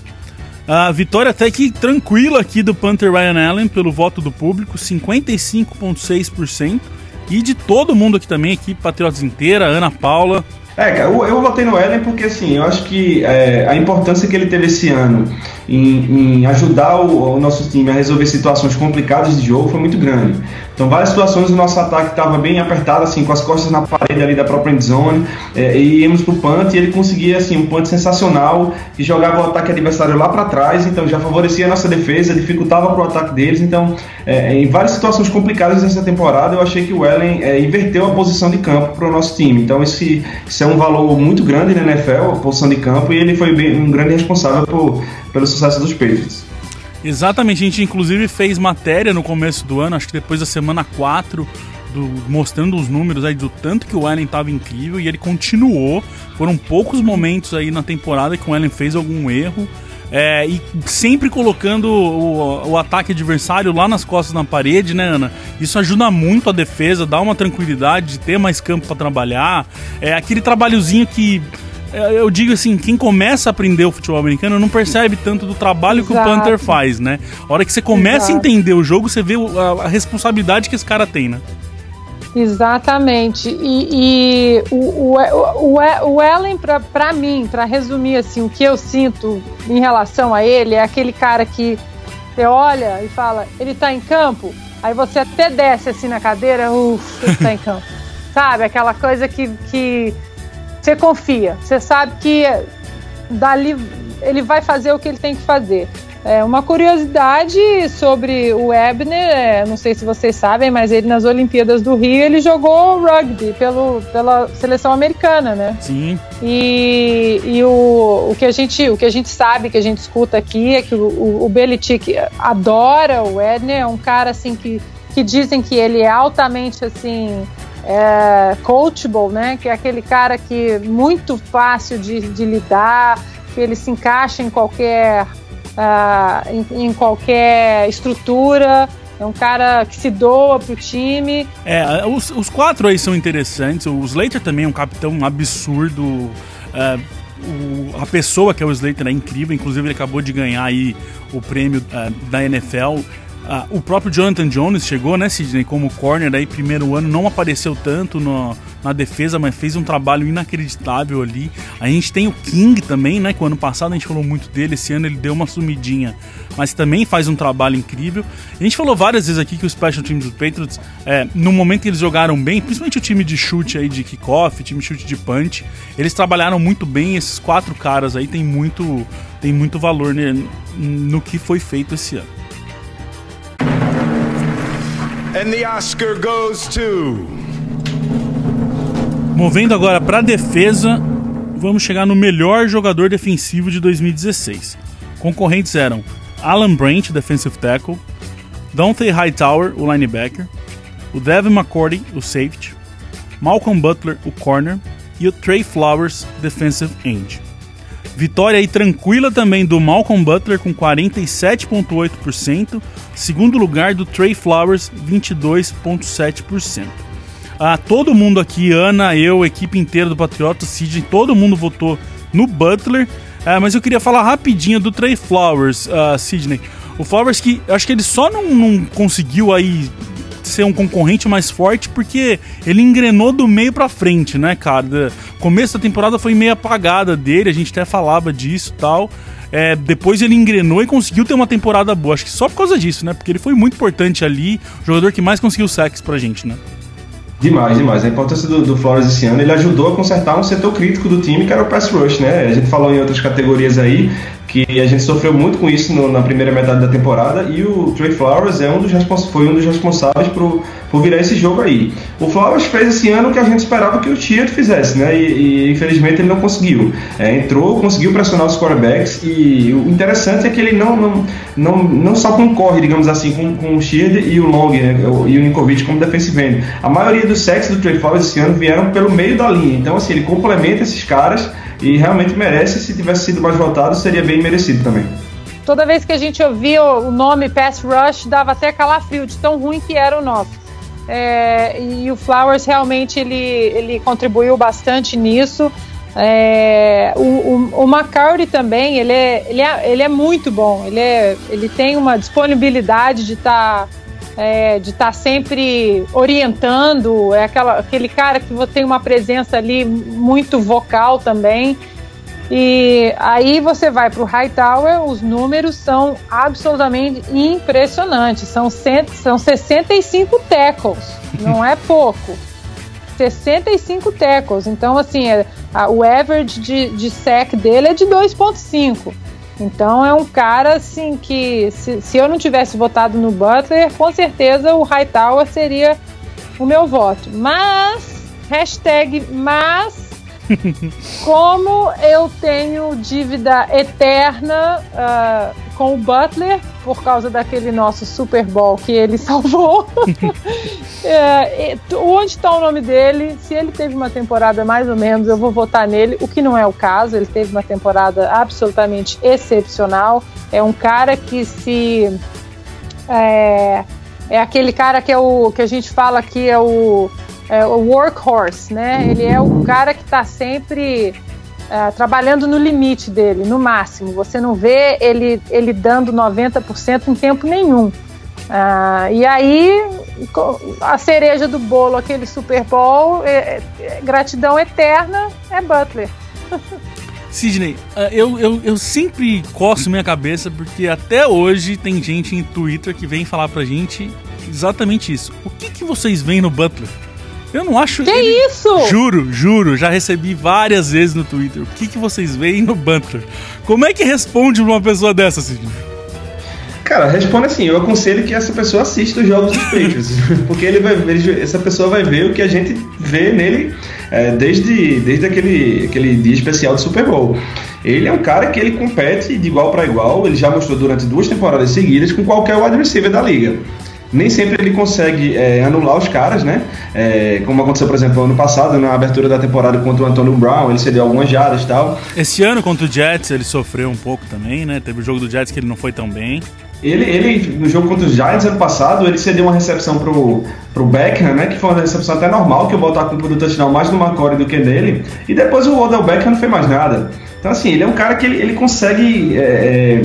A vitória até que tranquila aqui do Panther Ryan Allen pelo voto do público, 55,6%. E de todo mundo aqui também, equipe Patriotas inteira, Ana Paula, é, cara, eu, votei no Ellen porque assim, eu acho que é, a importância que ele teve esse ano em, em ajudar o, o, nosso time a resolver situações complicadas de jogo foi muito grande. Então, várias situações o nosso ataque estava bem apertado, assim, com as costas na parede ali da própria endzone, é, e íamos pro punt e ele conseguia, assim, um punt sensacional que jogava o ataque adversário lá para trás, então já favorecia a nossa defesa, dificultava pro ataque deles. Então, é, em várias situações complicadas dessa temporada, eu achei que o Ellen é, inverteu a posição de campo para o nosso time. Então, esse, isso é um valor muito grande na NFL, a posição de campo, e ele foi bem, um grande responsável por, pelo sucesso dos Patriots. Exatamente, a gente inclusive fez matéria no começo do ano, acho que depois da semana 4, do, mostrando os números aí do tanto que o Allen estava incrível e ele continuou. Foram poucos momentos aí na temporada que o Allen fez algum erro. É, e sempre colocando o, o, ataque adversário lá nas costas na parede, né, Ana? Isso ajuda muito a defesa, dá uma tranquilidade de ter mais campo para trabalhar. É aquele trabalhozinho que eu digo assim, quem começa a aprender o futebol americano não percebe tanto do trabalho Exato. que o Panther faz, né? A hora que você começa Exato. a entender o jogo, você vê a, a responsabilidade que esse cara tem, né? Exatamente. E, e o, o, o, o Ellen, para mim, para resumir assim, o que eu sinto em relação a ele, é aquele cara que você olha e fala, ele tá em campo, aí você até desce assim na cadeira, uff, ele tá em campo. Sabe? Aquela coisa que, que você confia, você sabe que dali ele vai fazer o que ele tem que fazer. É, uma curiosidade sobre o Ebner, é, não sei se vocês sabem, mas ele nas Olimpíadas do Rio ele jogou rugby pelo, pela seleção americana, né? Sim. E, e o, o, que a gente, o que a gente sabe, que a gente escuta aqui é que o, o, o Belichick adora o Ebner, é um cara assim que, que dizem que ele é altamente assim é, coachable, né? Que é aquele cara que é muito fácil de, de lidar, que ele se encaixa em qualquer, uh, em, em, qualquer estrutura. É um cara que se doa pro time. É, os, os quatro aí são interessantes. O Slater também é um capitão absurdo. Uh, o, a pessoa que é o Slater é incrível. Inclusive, ele acabou de ganhar aí o prêmio uh, da NFL Ah, o próprio Jonathan Jones chegou, né, Sidney, como corner aí, primeiro ano, não apareceu tanto no, na defesa, mas fez um trabalho inacreditável ali. A gente tem o King também, né, que o ano passado a gente falou muito dele, esse ano ele deu uma sumidinha, mas também faz um trabalho incrível. A gente falou várias vezes aqui que o Special Teams do Patriots, é, no momento que eles jogaram bem, principalmente o time de chute aí de kickoff, time de chute de punch, eles trabalharam muito bem, esses quatro caras aí tem muito, tem muito valor né, no que foi feito esse ano. And the Oscar goes to. Movendo agora para defesa, vamos chegar no melhor jogador defensivo de 2016. Concorrentes eram Alan Branch, defensive tackle, Dante Hightower, o linebacker, o Devin McCourty, o safety, Malcolm Butler, o corner, e o Trey Flowers, defensive end. Vitória aí tranquila também do Malcolm Butler com 47,8%, segundo lugar do Trey Flowers 22,7%. Ah, todo mundo aqui, Ana, eu, equipe inteira do Patriota, Sidney, todo mundo votou no Butler, ah, mas eu queria falar rapidinho do Trey Flowers, uh, Sidney. O Flowers que acho que ele só não, não conseguiu aí ser um concorrente mais forte porque ele engrenou do meio para frente, né, cara? Começo da temporada foi meio apagada dele, a gente até falava disso tal. É, depois ele engrenou e conseguiu ter uma temporada boa. Acho que só por causa disso, né? Porque ele foi muito importante ali, o jogador que mais conseguiu sacks pra gente, né? Demais, demais. A importância do, do Flores esse ano, ele ajudou a consertar um setor crítico do time, que era o pass rush, né? A gente falou em outras categorias aí, que a gente sofreu muito com isso no, na primeira metade da temporada e o Trey Flowers é um dos foi um dos responsáveis por, por virar esse jogo aí. O Flowers fez esse ano o que a gente esperava que o Tier fizesse, né? E, e, infelizmente ele não conseguiu. É, entrou, conseguiu pressionar os quarterbacks e o interessante é que ele não, não, não, não só concorre, digamos assim, com, com o Sheard e o Long né? e o Ninkovic como defensive end. A maioria dos sacks do Trey Flowers esse ano vieram pelo meio da linha. Então, assim, ele complementa esses caras e realmente merece. Se tivesse sido mais votado, seria bem merecido também. Toda vez que a gente ouvia o nome Pass Rush, dava até calafrio de tão ruim que era o nosso. É, e o Flowers realmente ele, ele contribuiu bastante nisso. É, o, o, o também, ele é, ele, é, ele é muito bom. Ele, é, ele tem uma disponibilidade de estar. Tá é, de estar tá sempre orientando, é aquela, aquele cara que tem uma presença ali muito vocal também. E aí você vai para o Hightower, os números são absolutamente impressionantes. São, cento, são 65 tackles, não é pouco. 65 tackles. Então, assim, é, a, o average de, de sec dele é de 2,5. Então é um cara assim que se, se eu não tivesse votado no Butler, com certeza o Hightower seria o meu voto. Mas, hashtag mas, como eu tenho dívida eterna uh, com o Butler, por causa daquele nosso Super Bowl que ele salvou, é, onde está o nome dele? Se ele teve uma temporada mais ou menos, eu vou votar nele, o que não é o caso, ele teve uma temporada absolutamente excepcional. É um cara que se. É, é aquele cara que é o que a gente fala que é o é, o workhorse, né? Ele é o cara que está sempre é, trabalhando no limite dele, no máximo. Você não vê ele, ele dando 90% em tempo nenhum. Ah, e aí, a cereja do bolo, aquele Super Bowl, é, é, gratidão eterna, é Butler. Sidney, ah, eu, eu, eu sempre coço minha cabeça porque até hoje tem gente em Twitter que vem falar pra gente exatamente isso. O que, que vocês veem no Butler? Eu não acho. Que ele... isso? Juro, juro, já recebi várias vezes no Twitter. O que, que vocês veem no Butler? Como é que responde uma pessoa dessa, Sidney? Cara, responde assim, eu aconselho que essa pessoa assista os jogos dos Patriots, porque ele vai ver, essa pessoa vai ver o que a gente vê nele é, desde, desde aquele, aquele dia especial do Super Bowl. Ele é um cara que ele compete de igual para igual, ele já mostrou durante duas temporadas seguidas com qualquer wide receiver da liga nem sempre ele consegue é, anular os caras, né? É, como aconteceu, por exemplo, ano passado, na abertura da temporada contra o Antônio Brown, ele cedeu algumas jardas e tal. Esse ano contra o Jets ele sofreu um pouco também, né? Teve o jogo do Jets que ele não foi tão bem. Ele, ele, no jogo contra os Giants ano passado, ele cedeu uma recepção pro, pro Beckham, né? Que foi uma recepção até normal, que eu botar a culpa do touchdown mais no McCory do que dele. E depois o Odell Beckham não fez mais nada. Então, assim, ele é um cara que ele, ele consegue é, é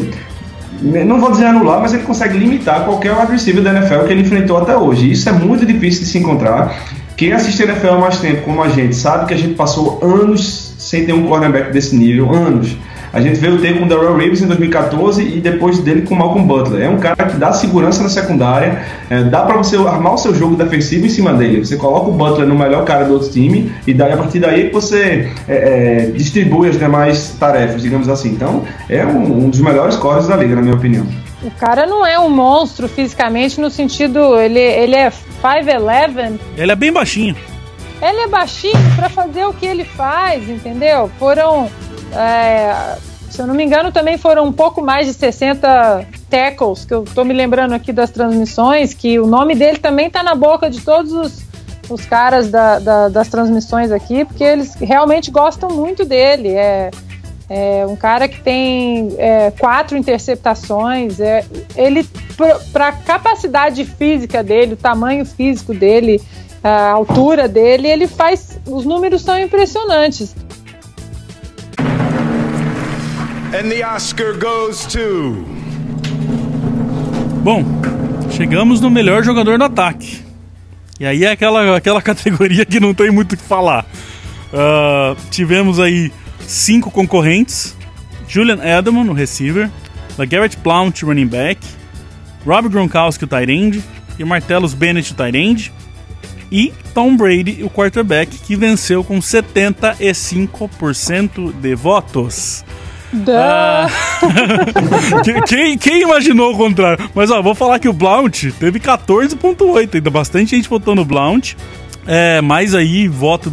não vou dizer anular, mas ele consegue limitar qualquer wide receiver da NFL que ele enfrentou até hoje. Isso é muito difícil de se encontrar. Quem assiste a NFL há mais tempo, como a gente, sabe que a gente passou anos sem ter um cornerback desse nível, anos. A gente veio ter com o Darrell Reeves em 2014 e depois dele com o Malcolm Butler. É um cara que dá segurança na secundária, é, dá para você armar o seu jogo defensivo em cima dele. Você coloca o Butler no melhor cara do outro time e daí a partir daí você é, é, distribui as demais tarefas, digamos assim. Então é um, um dos melhores corres da liga, na minha opinião. O cara não é um monstro fisicamente no sentido. Ele, ele é 5'11. Ele é bem baixinho. Ele é baixinho para fazer o que ele faz, entendeu? Foram. É, se eu não me engano, também foram um pouco mais de 60 tackles, que eu tô me lembrando aqui das transmissões, que o nome dele também tá na boca de todos os, os caras da, da, das transmissões aqui, porque eles realmente gostam muito dele. É, é um cara que tem é, quatro interceptações. É, ele, para a capacidade física dele, o tamanho físico dele, a altura dele, ele faz. Os números são impressionantes. And the Oscar goes to. Bom, chegamos no melhor jogador do ataque. E aí é aquela, aquela categoria que não tem muito o que falar. Uh, tivemos aí cinco concorrentes: Julian Edelman, no receiver, LeGarrette Blount, running back, Rob Gronkowski, o tight end, e Martellus Bennett, o tight end, e Tom Brady, o quarterback, que venceu com 75% de votos. Ah, quem, quem, imaginou o contrário? Mas ó, vou falar que o Blount teve 14,8. Ainda bastante gente votou no Blount. É, mais aí voto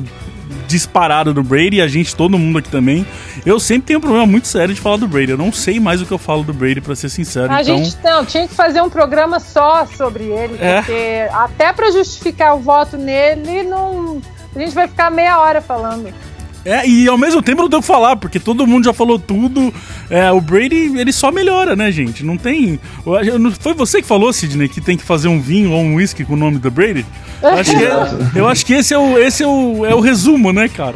disparado do Brady e a gente, todo mundo aqui também. Eu sempre tenho um problema muito sério de falar do Brady. Eu não sei mais o que eu falo do Brady, para ser sincero. A então... gente não, tinha que fazer um programa só sobre ele, é. porque até para justificar o voto nele, não... a gente vai ficar meia hora falando. É, e ao mesmo tempo não deu que falar, porque todo mundo já falou tudo. É, o Brady, ele só melhora, né, gente? Não tem. Foi você que falou, Sidney, que tem que fazer um vinho ou um whisky com o nome do Brady? Eu acho que, é, eu acho que esse, é o, esse é, o, é o resumo, né, cara?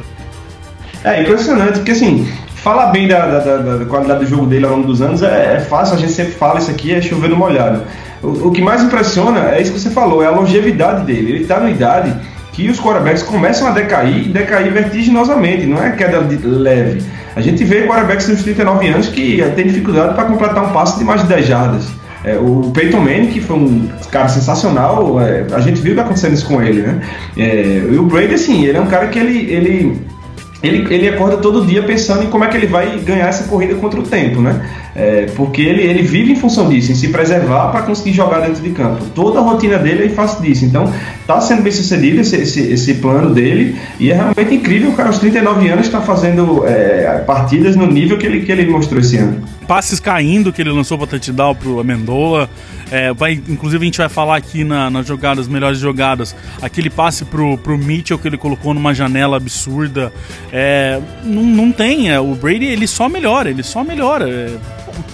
É impressionante, porque assim, falar bem da, da, da, qualidade do jogo dele ao longo dos anos é, é, fácil, a gente sempre fala isso aqui, é chover no molhado. O, o que mais impressiona é isso que você falou, é a longevidade dele. Ele tá na idade que os quarterbacks começam a decair e decair vertiginosamente, não é queda leve. A gente vê quarterbacks nos 39 anos que tem dificuldade para completar um passo de mais de 10 jardas. É, o Peyton Manning, que foi um cara sensacional, é, a gente viu o acontecendo isso com ele, né? É, e o Brady, assim, ele é um cara que ele, ele ele, ele acorda todo dia pensando em como é que ele vai ganhar essa corrida contra o tempo, né? É, porque ele, ele vive em função disso, em se preservar para conseguir jogar dentro de campo. Toda a rotina dele é em face disso. Então, está sendo bem sucedido esse, esse, esse, plano dele e é realmente incrível o cara aos 39 anos está fazendo é, partidas no nível que ele, que ele mostrou esse ano. Passes caindo que ele lançou para touchdown pro Amendola. É, vai, inclusive a gente vai falar aqui na, nas jogadas, melhores jogadas, aquele passe pro, pro Mitchell que ele colocou numa janela absurda. É, não, não tem, é, o Brady ele só melhora, ele só melhora.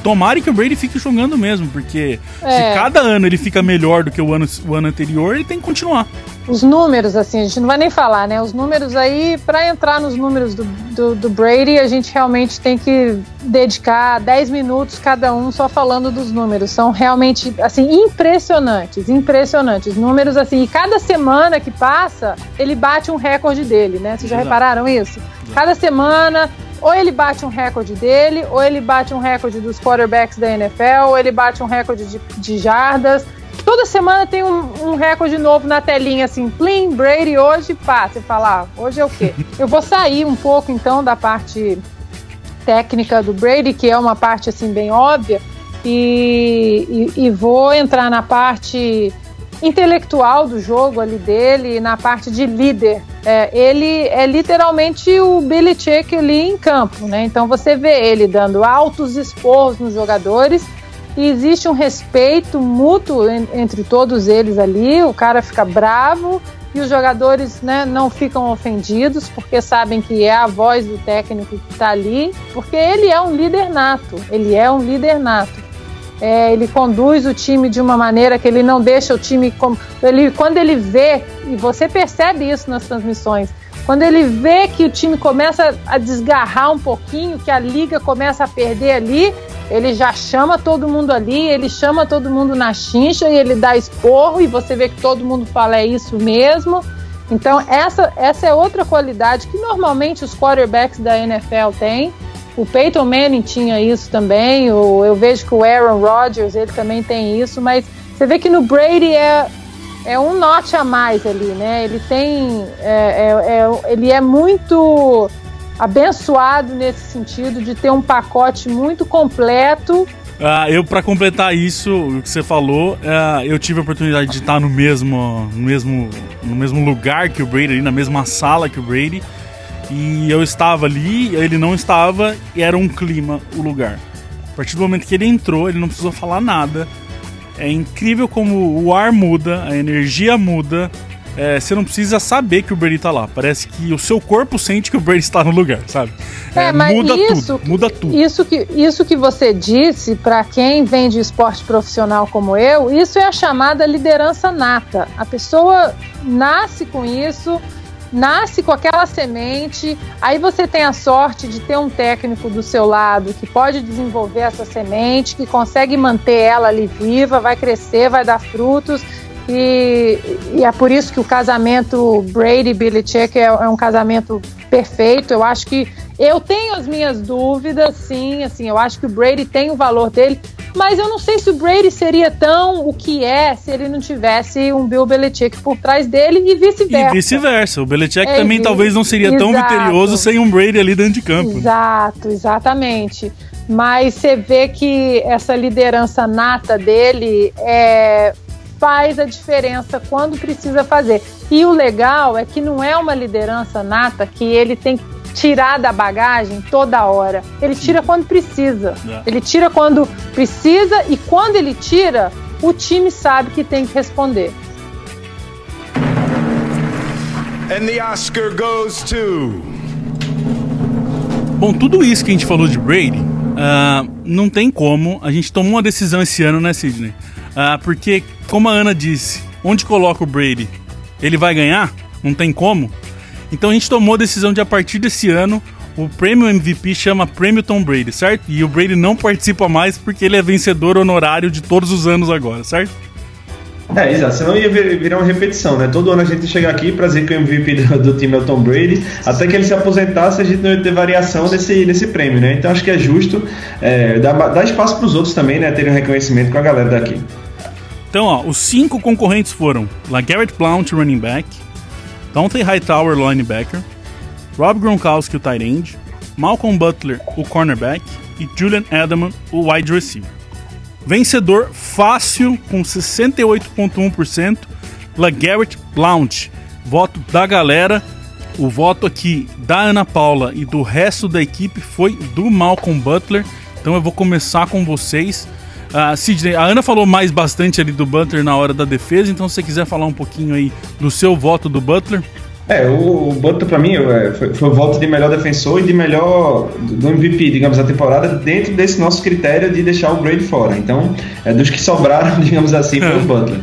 Tomara que o Brady fique jogando mesmo, porque se é. cada ano ele fica melhor do que o ano, o ano anterior, ele tem que continuar os números, assim, a gente não vai nem falar, né? Os números aí, para entrar nos números do, do, do, Brady, a gente realmente tem que dedicar 10 minutos cada um só falando dos números. São realmente, assim, impressionantes, impressionantes. Números, assim, e cada semana que passa, ele bate um recorde dele, né? Vocês já Exato. repararam isso? Cada semana, ou ele bate um recorde dele, ou ele bate um recorde dos quarterbacks da NFL, ou ele bate um recorde de, de jardas Toda semana tem um, um, recorde novo na telinha, assim, Plim, Brady, hoje, pá, você fala, ah, hoje é o quê? Eu vou sair um pouco, então, da parte técnica do Brady, que é uma parte, assim, bem óbvia, e, e, e vou entrar na parte intelectual do jogo ali dele, na parte de líder. É, ele é literalmente o Billy Chick ali em campo, né? Então você vê ele dando altos esporros nos jogadores e existe um respeito mútuo entre todos eles ali. O cara fica bravo e os jogadores né, não ficam ofendidos porque sabem que é a voz do técnico que está ali, porque ele é um líder nato. Ele é um líder nato. É, ele conduz o time de uma maneira que ele não deixa o time. Com, ele, quando ele vê, e você percebe isso nas transmissões, quando ele vê que o time começa a desgarrar um pouquinho, que a liga começa a perder ali, Ele já chama todo mundo ali, ele chama todo mundo na chincha e ele dá esporro e você vê que todo mundo fala é isso mesmo. Então essa, essa é outra qualidade que normalmente os quarterbacks da NFL têm. O Peyton Manning tinha isso também. O, eu vejo que o Aaron Rodgers ele também tem isso, mas você vê que no Brady é, é um note a mais ali, né? Ele tem, é, é, é, ele é muito abençoado nesse sentido de ter um pacote muito completo. Ah, eu, para completar isso, o que você falou, uh, eu tive a oportunidade de estar no mesmo, no mesmo, no mesmo lugar que o Brady, ali, na mesma sala que o Brady. E eu estava ali, ele não estava, e era um clima o lugar. A partir do momento que ele entrou, ele não precisou falar nada. É incrível como o ar muda, a energia muda, é, você não precisa saber que o Brady tá lá. Parece que o seu corpo sente que o Brady está no lugar, sabe? É, é mas muda isso, tudo, muda tudo. Isso que, isso que você disse, para quem vem de esporte profissional como eu, isso é a chamada liderança nata. A pessoa nasce com isso, nasce com aquela semente, aí você tem a sorte de ter um técnico do seu lado que pode desenvolver essa semente, que consegue manter ela ali viva, vai crescer, vai dar frutos e, e, é por isso que o casamento Brady Belichick é, é um casamento perfeito. Eu acho que eu tenho as minhas dúvidas, sim, assim, eu acho que o Brady tem o valor dele, mas eu não sei se o Brady seria tão o que é se ele não tivesse um Bill Belichick por trás dele e vice-versa. E vice-versa. O Belichick é, também talvez não seria exato. tão vitorioso sem um Brady ali dentro de campo. Exato, exatamente. Mas você vê que essa liderança nata dele é, faz a diferença quando precisa fazer. E o legal é que não é uma liderança nata que ele tem que tirar da bagagem toda hora. Ele tira quando precisa. É. Ele tira quando precisa e quando ele tira, o time sabe que tem que responder. And the Oscar goes to... Bom, tudo isso que a gente falou de Brady, uh, não tem como. A gente tomou uma decisão esse ano, né, Sidney? Uh, porque como a Ana disse, onde coloca o Brady? Ele vai ganhar? Não tem como. Então a gente tomou a decisão de a partir desse ano o prêmio MVP chama Prêmio Tom Brady, certo? E o Brady não participa mais porque ele é vencedor honorário de todos os anos agora, certo? É, exato. Senão ia virar uma repetição, né? Todo ano a gente chega aqui para dizer que o MVP do, do, time é o Tom Brady, até que ele se aposentasse a gente não ia ter variação desse, desse prêmio, né? Então acho que é justo é, dar, dar espaço para os outros também, né? Terem um reconhecimento com a galera daqui. Então, ó, os cinco concorrentes foram LaGarrett Blount, running back, Dante Hightower, linebacker, Rob Gronkowski, o tight end, Malcolm Butler, o cornerback e Julian Edelman, o wide receiver. Vencedor fácil com 68.1%, LaGarrett Blount. Voto da galera. O voto aqui da Ana Paula e do resto da equipe foi do Malcolm Butler. Então eu vou começar com vocês. Uh, Sidney, a Ana falou mais bastante ali do Butler na hora da defesa, então se você quiser falar um pouquinho aí do seu voto do Butler. É, o, o Butler para mim é, foi, foi, o voto de melhor defensor e de melhor do MVP, digamos, da temporada, dentro desse nosso critério de deixar o Brady fora. Então, é, dos que sobraram, digamos assim, foi o é. Butler.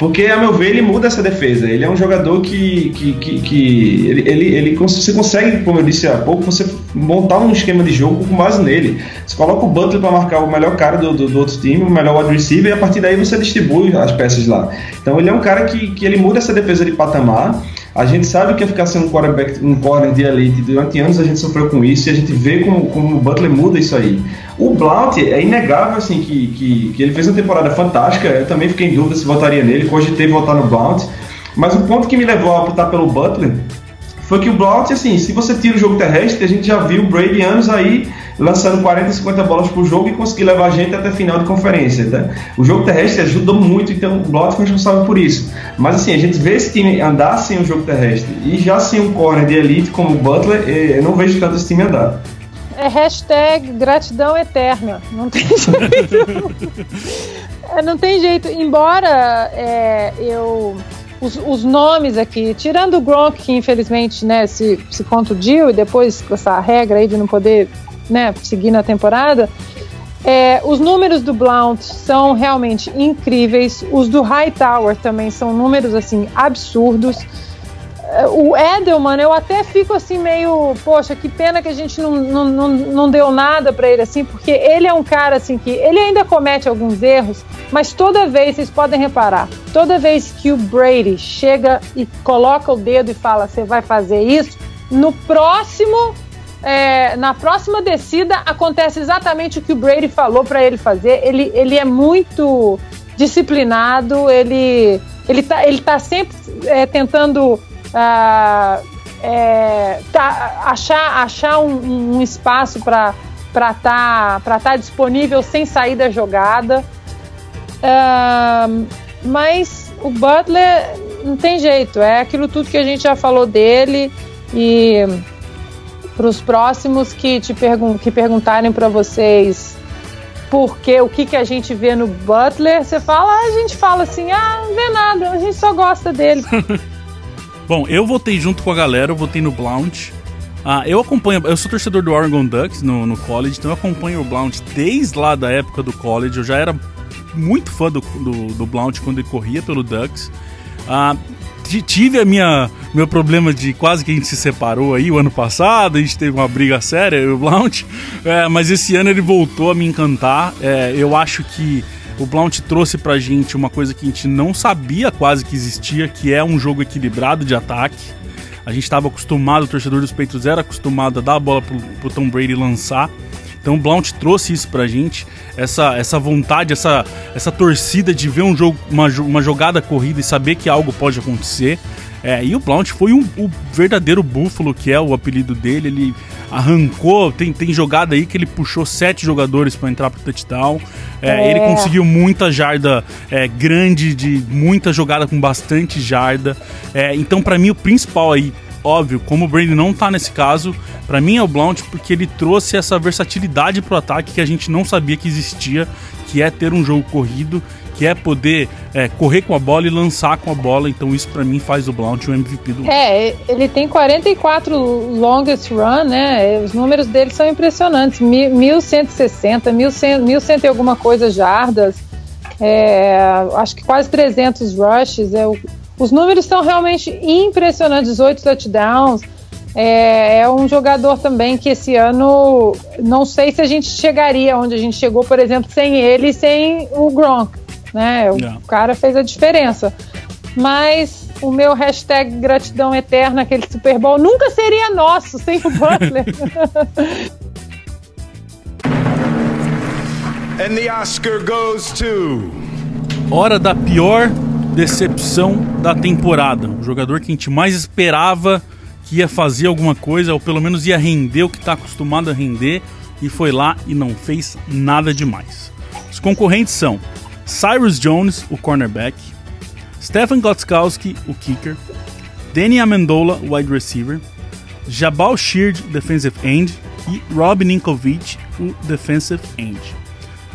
Porque, a meu ver, ele muda essa defesa. Ele é um jogador que. que, que, que ele, ele, ele, você consegue, como eu disse há pouco, você montar um esquema de jogo com base nele. Você coloca o Butler para marcar o melhor cara do, do, do, outro time, o melhor wide receiver, e a partir daí você distribui as peças lá. Então ele é um cara que, que ele muda essa defesa de patamar. A gente sabe que é ficar sendo um quarterback, um corner de elite durante anos a gente sofreu com isso e a gente vê como, como o Butler muda isso aí. O Blount é inegável assim que, que, que ele fez uma temporada fantástica. Eu também fiquei em dúvida se votaria nele, cogitei votar no Blount. Mas o ponto que me levou a optar pelo Butler foi que o Blount, assim, se você tira o jogo terrestre, a gente já viu o Brady anos aí lançando 40, 50 bolas por jogo e conseguir levar a gente até a final de conferência. Tá? O jogo terrestre ajudou muito, então o Blount foi responsável por isso. Mas assim, a gente vê esse time andar sem o jogo terrestre e já sem um corner de elite como o Butler, eh, eu não vejo tanto esse time andar. É hashtag gratidão eterna. Não tem jeito. É, não tem jeito. Embora é, eu os, os, nomes aqui, tirando o Gronk, que infelizmente né, se, se contundiu e depois essa regra aí de não poder né, seguir na temporada, é, os números do Blount são realmente incríveis. Os do Hightower também são números assim absurdos. o Edelman, eu até fico assim meio, poxa, que pena que a gente não, não, não, não deu nada para ele assim, porque ele é um cara assim que ele ainda comete alguns erros, mas toda vez, vocês podem reparar, toda vez que o Brady chega e coloca o dedo e fala, você vai fazer isso, no próximo é, na próxima descida acontece exatamente o que o Brady falou para ele fazer. Ele, ele é muito disciplinado, ele, ele, tá, ele tá sempre é, tentando uh, é, tá, achar, achar um, um espaço para estar tá, tá disponível sem sair da jogada. Uh, mas o Butler não tem jeito, é aquilo tudo que a gente já falou dele e para os próximos que te pergun que perguntarem para vocês porque o que, que a gente vê no Butler, você fala, a gente fala assim, ah, não vê nada, a gente só gosta dele. Bom, eu votei junto com a galera, eu votei no Blount. Ah, eu acompanho, eu sou torcedor do Oregon Ducks no, no college, então eu acompanho o Blount desde lá da época do college. Eu já era muito fã do, do, do Blount quando ele corria pelo Ducks. Ah, tive a minha meu problema de quase que a gente se separou aí o ano passado, a gente teve uma briga séria, eu e o Blount, é, mas esse ano ele voltou a me encantar. É, eu acho que o Blount trouxe pra gente uma coisa que a gente não sabia quase que existia, que é um jogo equilibrado de ataque. A gente estava acostumado, o torcedor dos Peitos era acostumado a dar a bola pro, pro Tom Brady lançar. Então o Blount trouxe isso pra gente, essa, essa vontade, essa, essa torcida de ver um jogo, uma, uma jogada corrida e saber que algo pode acontecer. É, e o Blount foi um, o verdadeiro búfalo, que é o apelido dele. Ele arrancou, tem, tem jogada aí que ele puxou sete jogadores para entrar pro touchdown. É, é. Ele conseguiu muita jarda é, grande, de muita jogada com bastante jarda. É, então, para mim, o principal aí óbvio, como o Brady não tá nesse caso, para mim é o Blount porque ele trouxe essa versatilidade pro ataque que a gente não sabia que existia, que é ter um jogo corrido, que é poder é, correr com a bola e lançar com a bola. Então isso para mim faz o Blount o MVP do É, ele tem 44 longest run, né? Os números dele são impressionantes. 1160, 1100, 1100 e alguma coisa jardas. É, acho que quase 300 rushes. É, os números são realmente impressionantes, 18 touchdowns. É, é, um jogador também que esse ano não sei se a gente chegaria onde a gente chegou, por exemplo, sem ele e sem o Gronk. Né? O yeah. cara fez a diferença. Mas o meu hashtag gratidão eterna, aquele Super Bowl, nunca seria nosso sem o Butler. And the Oscar goes to... Hora da pior decepção da temporada. O jogador que a gente mais esperava que ia fazer alguma coisa, ou pelo menos ia render o que está acostumado a render, e foi lá e não fez nada demais. Os concorrentes são Cyrus Jones, o cornerback, Stephen Gotskowski, o kicker, Danny Amendola, wide receiver, Jabal Sheard, defensive end, e Rob Ninkovic, o defensive end.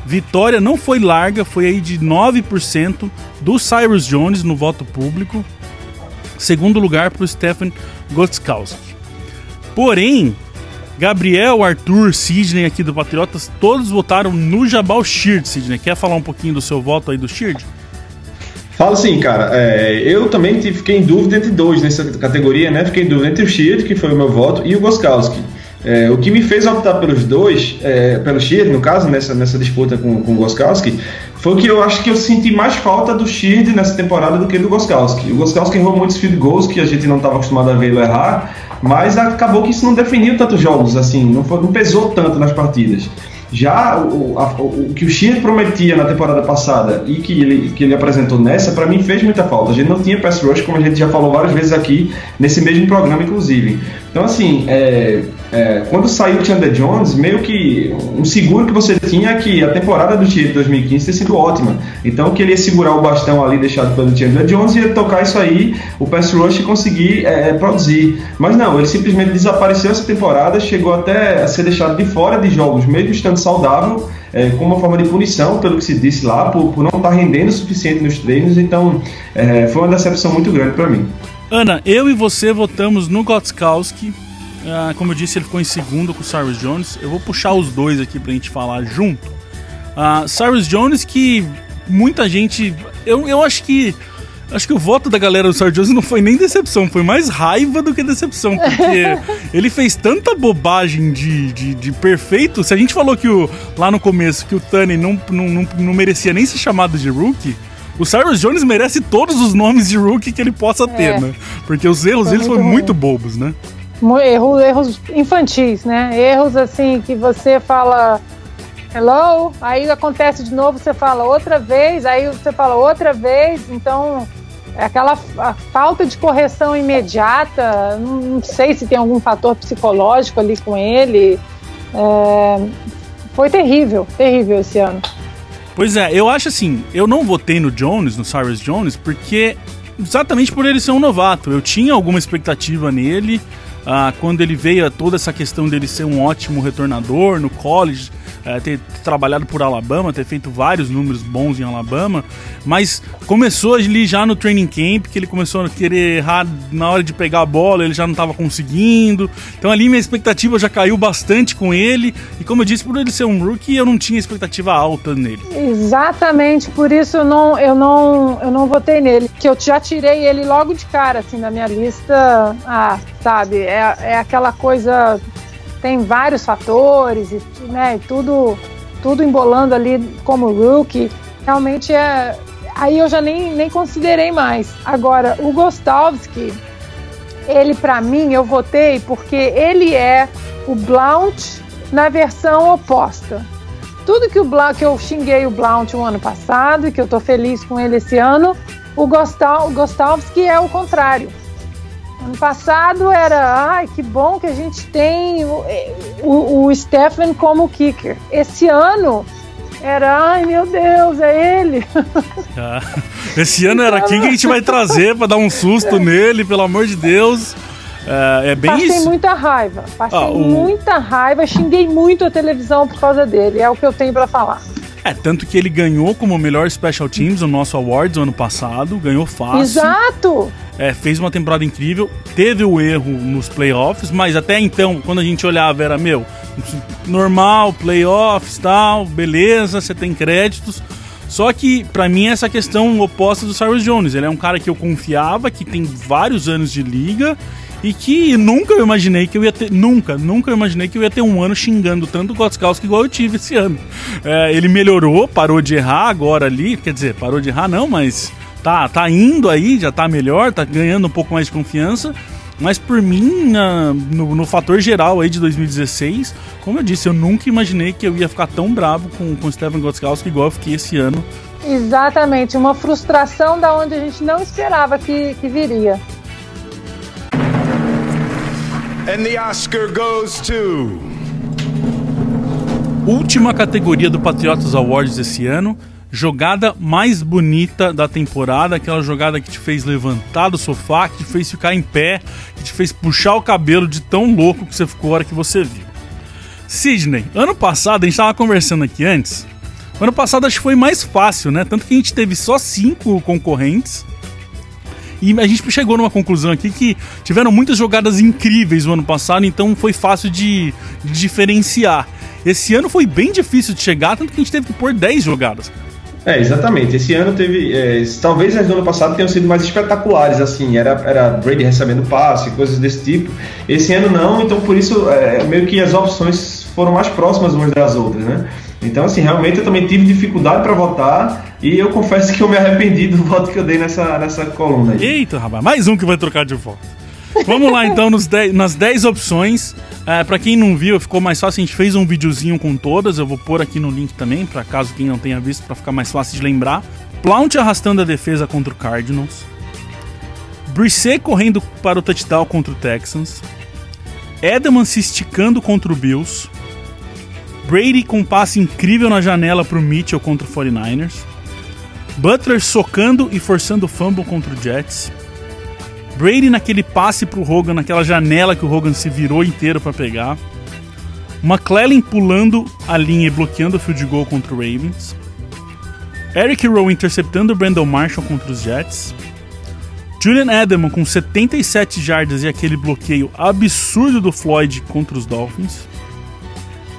Vitória não foi larga, foi aí de 9% do Cyrus Jones no voto público. Segundo lugar para o Stephen Gotskowski. Porém, Gabriel, Arthur, Sidney aqui do Patriotas, todos votaram no Jabal Sheard, Sidney. Quer falar um pouquinho do seu voto aí do Sheard? Fala sim, cara. É, eu também fiquei em dúvida entre dois nessa categoria, né? Fiquei em dúvida entre o Sheard, que foi o meu voto, e o Goskowski. É, o que me fez optar pelos dois, é, pelo Sheard, no caso, nessa, nessa disputa com, com o Goskowski, foi que eu acho que eu senti mais falta do Sheard nessa temporada do que do Goskowski. O Goskowski errou muitos field goals que a gente não estava acostumado a ele errar, mas acabou que isso não definiu tantos jogos, assim, não, foi, não pesou tanto nas partidas. Já o, a, o, que o Sheard prometia na temporada passada e que ele, que ele apresentou nessa, para mim fez muita falta. A gente não tinha pass rush, como a gente já falou várias vezes aqui, nesse mesmo programa, inclusive. Então, assim, é, é, quando saiu o Chandler Jones, meio que um seguro que você tinha é que a temporada do Chiefs de 2015 ter sido ótima. Então que ele ia segurar o bastão ali deixado pelo Chandler Jones e ia tocar isso aí, o pass rush conseguir é, produzir. Mas não, ele simplesmente desapareceu essa temporada, chegou até a ser deixado de fora de jogos, mesmo estando saudável, é, como uma forma de punição, pelo que se disse lá, por, por não estar rendendo o suficiente nos treinos. Então é, foi uma decepção muito grande para mim. Ana, eu e você votamos no Gotskowski ah, como eu disse, ele ficou em segundo com o Cyrus Jones. Eu vou puxar os dois aqui pra gente falar junto. Uh, Cyrus Jones, que muita gente. Eu, eu acho que Acho que o voto da galera do Sarge Jones não foi nem decepção, foi mais raiva do que decepção, porque ele fez tanta bobagem de, de, de, perfeito. Se a gente falou que o, lá no começo que o Tani não, não, não, não merecia nem ser chamado de rookie, o Cyrus Jones merece todos os nomes de rookie que ele possa ter, é. né? Porque os erros deles foram muito bobos, né? Erros, erros infantis, né? Erros assim que você fala hello, aí acontece de novo, você fala outra vez, aí você fala outra vez, então é aquela falta de correção imediata, não, não, sei se tem algum fator psicológico ali com ele. É, foi terrível, terrível esse ano. Pois é, eu acho assim, eu não votei no Jones, no Cyrus Jones, porque exatamente por ele ser um novato. Eu tinha alguma expectativa nele. Ah, quando ele veio, toda essa questão dele ser um ótimo retornador no college, é, ter trabalhado por Alabama, ter feito vários números bons em Alabama, mas começou ali já no training camp, que ele começou a querer errar na hora de pegar a bola, ele já não estava conseguindo. Então ali minha expectativa já caiu bastante com ele, e como eu disse, por ele ser um rookie, eu não tinha expectativa alta nele. Exatamente, por isso eu não, eu não, eu não votei nele, que eu já tirei ele logo de cara, assim, da minha lista. Ah, sabe, é, é aquela coisa tem vários fatores e né, tudo, tudo embolando ali como rookie. Realmente é. Aí eu já nem, nem considerei mais. Agora, o Gostovski, ele para mim eu votei porque ele é o Blount na versão oposta. Tudo que o Blount, que eu xinguei o Blount o ano passado e que eu tô feliz com ele esse ano, o Gostovski é o contrário. Ano passado era, ai, que bom que a gente tem o, o, o Stephen como kicker. Esse ano era, ai meu Deus, é ele. Ah, esse ano era quem que a gente vai trazer para dar um susto nele, pelo amor de Deus. É, é bem Passei isso. muita raiva. Passei ah, o... muita raiva, xinguei muito a televisão por causa dele. É o que eu tenho para falar. É, tanto que ele ganhou como melhor Special Teams no nosso Awards ano passado, ganhou fácil. Exato! É, fez uma temporada incrível, teve o erro nos playoffs, mas até então, quando a gente olhava, era, meu, normal, playoffs tal, beleza, você tem créditos. Só que, para mim, essa questão oposta do Cyrus Jones. Ele é um cara que eu confiava, que tem vários anos de liga e que nunca eu imaginei que eu ia ter. Nunca, nunca eu imaginei que eu ia ter um ano xingando tanto o Gotskowski igual eu tive esse ano. É, ele melhorou, parou de errar agora ali. Quer dizer, parou de errar não, mas tá, tá indo aí, já tá melhor, tá ganhando um pouco mais de confiança. Mas por mim, na, no, no, fator geral aí de 2016, como eu disse, eu nunca imaginei que eu ia ficar tão bravo com, com o Steven Gotskowski igual eu fiquei esse ano. Exatamente, uma frustração da onde a gente não esperava que, que viria. And the Oscar goes to. Última categoria do Patriotas Awards esse ano. Jogada mais bonita da temporada, aquela jogada que te fez levantar do sofá, que te fez ficar em pé, que te fez puxar o cabelo de tão louco que você ficou a hora que você viu. Sidney, ano passado, a gente tava conversando aqui antes. Ano passado acho que foi mais fácil, né? Tanto que a gente teve só cinco concorrentes e a gente chegou numa conclusão aqui que tiveram muitas jogadas incríveis no ano passado, então foi fácil de, de diferenciar. Esse ano foi bem difícil de chegar, tanto que a gente teve que pôr 10 jogadas. É, exatamente. Esse ano teve. É, talvez as do ano passado tenham sido mais espetaculares, assim. Era, era Brady recebendo passe, coisas desse tipo. Esse ano não, então por isso é, meio que as opções foram mais próximas umas das outras, né? Então, assim, realmente eu também tive dificuldade para votar e eu confesso que eu me arrependi do voto que eu dei nessa, nessa coluna aí. Eita, rapaz, mais um que vai trocar de voto. Vamos lá então dez, nas 10 opções. É, para quem não viu, ficou mais fácil. A gente fez um videozinho com todas. Eu vou pôr aqui no link também, para caso quem não tenha visto, para ficar mais fácil de lembrar. Plount arrastando a defesa contra o Cardinals. Brisset correndo para o touchdown contra o Texans. Edelman se esticando contra o Bills. Brady com um passe incrível na janela para o Mitchell contra o 49ers. Butler socando e forçando o fumble contra o Jets. Brady naquele passe para o Hogan, naquela janela que o Hogan se virou inteiro para pegar. McClellan pulando a linha e bloqueando o field goal contra o Ravens. Eric Rowe interceptando o Brandon Marshall contra os Jets. Julian Edelman com 77 jardas e aquele bloqueio absurdo do Floyd contra os Dolphins.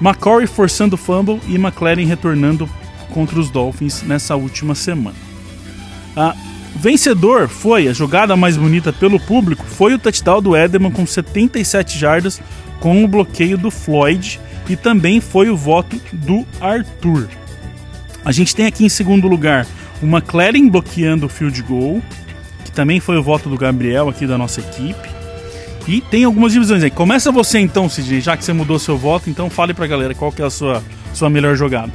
McCory forçando o fumble e McLaren retornando contra os Dolphins nessa última semana. Ah, vencedor foi, a jogada mais bonita pelo público, foi o touchdown do Edelman com 77 jardas com o bloqueio do Floyd e também foi o voto do Arthur. A gente tem aqui em segundo lugar o McLaren bloqueando o field goal, que também foi o voto do Gabriel aqui da nossa equipe. E tem algumas divisões aí. Começa você então, Sid, já que você mudou seu voto, então fale pra galera qual que é a sua, sua melhor jogada.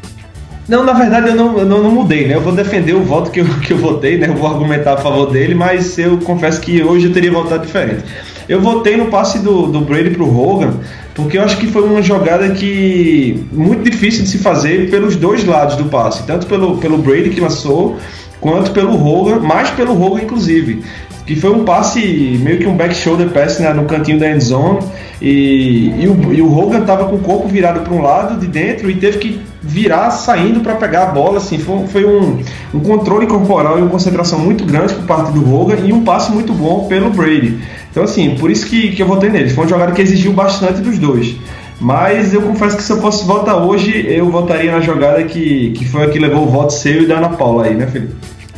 Não, na verdade eu não, eu não, não, mudei, né? Eu vou defender o voto que eu, que eu votei, né? Eu vou argumentar a favor dele, mas eu confesso que hoje eu teria votado diferente. Eu votei no passe do, do Brady pro Hogan, porque eu acho que foi uma jogada que muito difícil de se fazer pelos dois lados do passe, tanto pelo, pelo Brady que lançou, quanto pelo Hogan, mais pelo Hogan inclusive que foi um passe, meio que um back shoulder pass né, no cantinho da end zone, e, e, o, e o Hogan tava com o corpo virado para um lado de dentro e teve que virar saindo para pegar a bola, assim, foi, foi um, um controle corporal e uma concentração muito grande por parte do Hogan e um passe muito bom pelo Brady. Então, assim, por isso que, que eu votei nele. Foi uma jogada que exigiu bastante dos dois. Mas eu confesso que se eu fosse votar hoje, eu votaria na jogada que, que foi a que levou o voto seu e da Ana Paula aí, né, Felipe?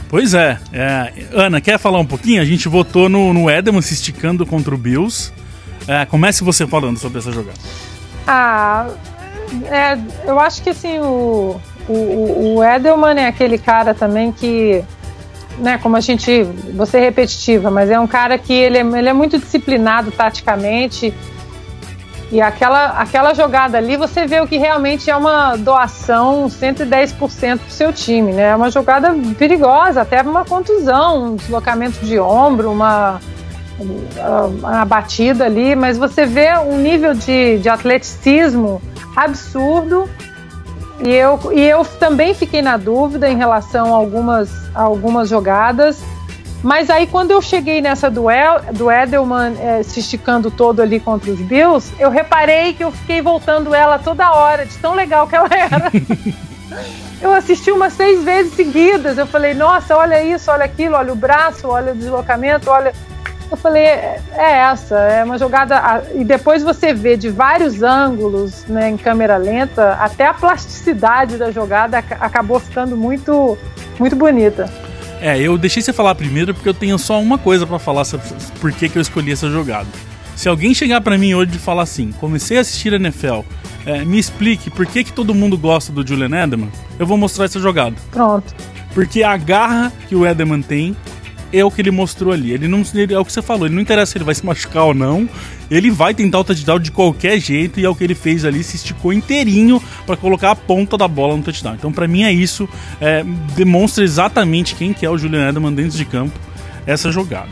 Pois é. é. Ana, quer falar um pouquinho? A gente votou no, no Edelman se esticando contra o Bills. É, comece você falando sobre essa jogada. Ah, é, eu acho que assim, o, o, o Edelman é aquele cara também que, né, como a gente, você é repetitiva, mas é um cara que ele é, ele é muito disciplinado taticamente e aquela, aquela jogada ali, você vê o que realmente é uma doação 110% pro seu time, né? É uma jogada perigosa, até uma contusão, um deslocamento de ombro, uma, uma batida ali, mas você vê um nível de, de atleticismo absurdo. E eu, e eu também fiquei na dúvida em relação a algumas, a algumas jogadas. Mas aí quando eu cheguei nessa do, El, do Edelman é, se esticando todo ali contra os Bills, eu reparei que eu fiquei voltando ela toda hora, de tão legal que ela era. eu assisti umas seis vezes seguidas. Eu falei, nossa, olha isso, olha aquilo, olha o braço, olha o deslocamento, olha. Eu falei, é, é essa, é uma jogada. E depois você vê de vários ângulos, né, em câmera lenta, até a plasticidade da jogada acabou ficando muito, muito bonita. É, eu deixei você falar primeiro porque eu tenho só uma coisa para falar sobre por que, que eu escolhi essa jogada. Se alguém chegar para mim hoje e falar assim, comecei a assistir a NFL, é, me explique por que, que todo mundo gosta do Julian Edelman, eu vou mostrar essa jogada. Pronto. Porque a garra que o Edelman tem é o que ele mostrou ali. Ele não, ele, é o que você falou, ele não interessa se ele vai se machucar ou não. Ele vai tentar o touchdown de qualquer jeito e é o que ele fez ali, se esticou inteirinho para colocar a ponta da bola no touchdown. Então, para mim é isso, é, demonstra exatamente quem que é o Julian Edelman dentro de campo essa jogada.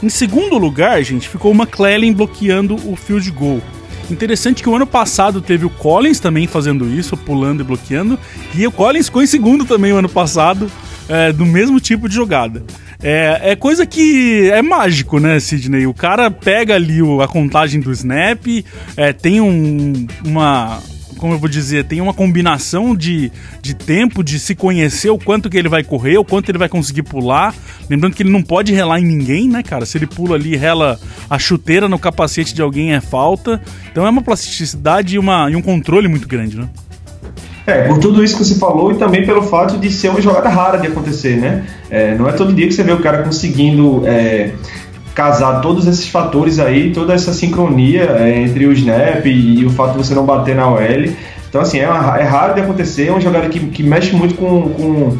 Em segundo lugar, gente, ficou o McClellan bloqueando o field goal. Interessante que o ano passado teve o Collins também fazendo isso, pulando e bloqueando, e o Collins ficou em segundo também o ano passado, é, do mesmo tipo de jogada. É, é coisa que é mágico, né, Sidney? O cara pega ali o, a contagem do snap, é, tem um, uma como eu vou dizer, tem uma combinação de, de tempo, de se conhecer o quanto que ele vai correr, o quanto ele vai conseguir pular. Lembrando que ele não pode relar em ninguém, né, cara? Se ele pula ali e rela a chuteira no capacete de alguém é falta. Então é uma plasticidade e, uma, e um controle muito grande, né? É, por tudo isso que você falou e também pelo fato de ser uma jogada rara de acontecer, né? É, não é todo dia que você vê o cara conseguindo é, casar todos esses fatores aí, toda essa sincronia é, entre o snap e, e, o fato de você não bater na OL. Então, assim, é, uma, é raro de acontecer, é uma jogada que, que mexe muito com, com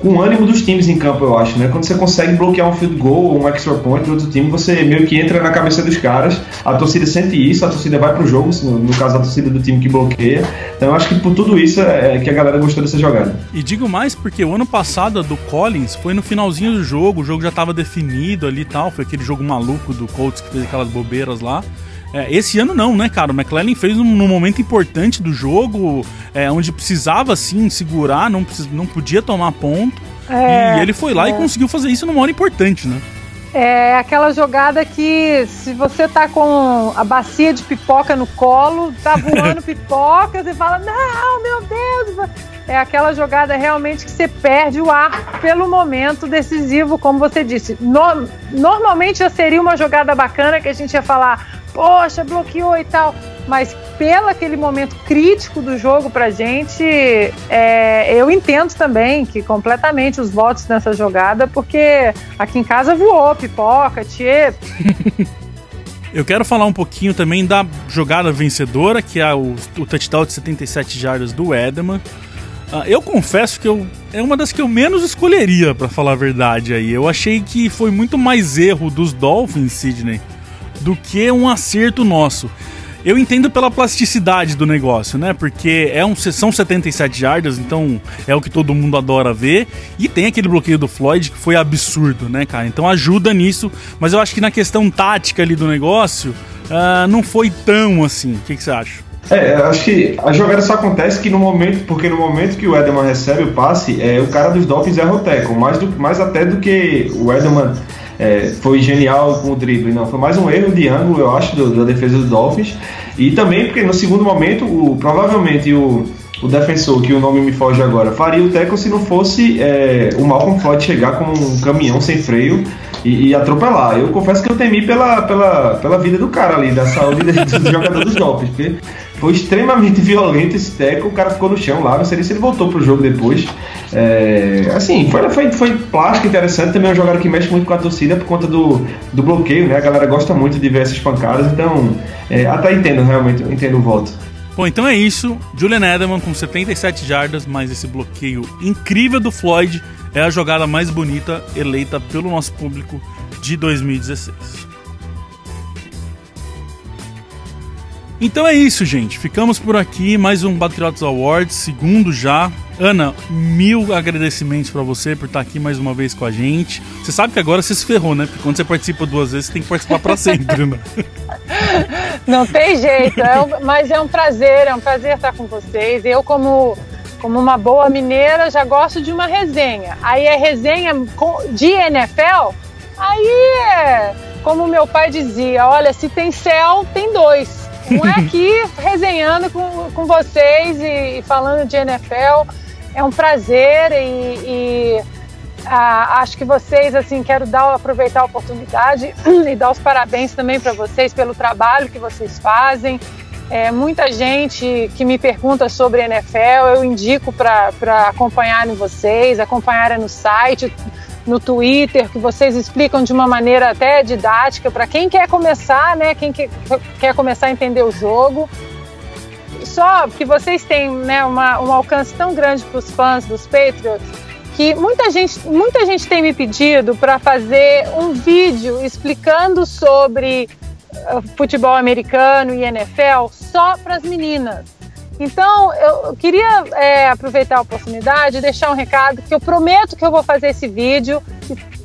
com o ânimo dos times em campo, eu acho, né? Quando você consegue bloquear um field goal ou um extra point do outro time, você meio que entra na cabeça dos caras, a torcida sente isso, a torcida vai pro jogo, no caso a torcida do time que bloqueia. Então eu acho que por tudo isso é que a galera gostou dessa jogada. E digo mais porque o ano passado do Collins foi no finalzinho do jogo, o jogo já estava definido ali e tal, foi aquele jogo maluco do Colts que fez aquelas bobeiras lá. É, esse ano não, né, cara? O McClellan fez num, num momento importante do jogo, é, onde precisava sim segurar, não, precis, não podia tomar ponto. É, e ele foi lá e é. conseguiu fazer isso numa hora importante, né? É aquela jogada que se você tá com a bacia de pipoca no colo, tá voando pipoca, você fala, não, meu Deus! É aquela jogada realmente que você perde o ar pelo momento decisivo, como você disse. No, normalmente já seria uma jogada bacana que a gente ia falar, poxa, bloqueou e tal. mas pelo aquele momento crítico do jogo pra gente, é, eu entendo também que completamente os votos nessa jogada, porque aqui em casa voou, pipoca, tchê. Eu quero falar um pouquinho também da jogada vencedora, que é o, o touchdown de 77 jardas do Edelman. Uh, eu confesso que eu, é uma das que eu menos escolheria, para falar a verdade aí. Eu achei que foi muito mais erro dos Dolphins, Sidney, do que um acerto nosso. Eu entendo pela plasticidade do negócio, né? Porque é um, são 77 jardas, então é o que todo mundo adora ver. E tem aquele bloqueio do Floyd que foi absurdo, né, cara? Então ajuda nisso. Mas eu acho que na questão tática ali do negócio, uh, não foi tão assim. O que, que você acha? É, acho que a jogada só acontece que no momento, porque no momento que o Edelman recebe o passe, é, o cara dos Dolphins é o mais, do, mais até do que o Edelman é, foi genial com o drible, não. Foi mais um erro de ângulo, eu acho, do, da defesa dos Dolphins. E também porque no segundo momento, o, provavelmente o, o defensor, que o nome me foge agora, faria o teco se não fosse é, o Malcolm Floyd chegar com um caminhão sem freio e, e, atropelar. Eu confesso que eu temi pela, pela, pela vida do cara ali, da saúde do jogador dos Dolphins, porque foi extremamente violento esse teco, o cara ficou no chão lá, não sei se ele voltou pro jogo depois. É, assim, foi, foi, foi plástico, interessante, também é um jogador que mexe muito com a torcida por conta do, do bloqueio, né? A galera gosta muito de ver essas pancadas, então é, até entendo realmente, entendo o voto. Bom, então é isso. Julian Edelman com 77 jardas, mais esse bloqueio incrível do Floyd é a jogada mais bonita eleita pelo nosso público de 2016. Então é isso, gente. Ficamos por aqui. Mais um Patriots Awards, segundo já. Ana, mil agradecimentos para você por estar aqui mais uma vez com a gente. Você sabe que agora você se ferrou, né? Porque quando você participa duas vezes, você tem que participar para sempre, né? Não tem jeito, é um, mas é um prazer, é um prazer estar com vocês. Eu, como, como uma boa mineira, já gosto de uma resenha. Aí é resenha de NFL, aí é, como meu pai dizia, olha, se tem céu, tem dois. Um é aqui resenhando com, com vocês e, e falando de NFL. É um prazer e, e acho que vocês, assim, quero dar, aproveitar a oportunidade e dar os parabéns também para vocês pelo trabalho que vocês fazem. É, muita gente que me pergunta sobre NFL, eu indico para acompanharem vocês, acompanharem no site, no Twitter, que vocês explicam de uma maneira até didática para quem quer começar, né? Quem quer, quer começar a entender o jogo. Só que vocês têm né, uma, um alcance tão grande para os fãs dos Patriots que muita gente, muita gente tem me pedido para fazer um vídeo explicando sobre uh, futebol americano e NFL só para as meninas. Então, eu queria é, aproveitar a oportunidade e deixar um recado que eu prometo que eu vou fazer esse vídeo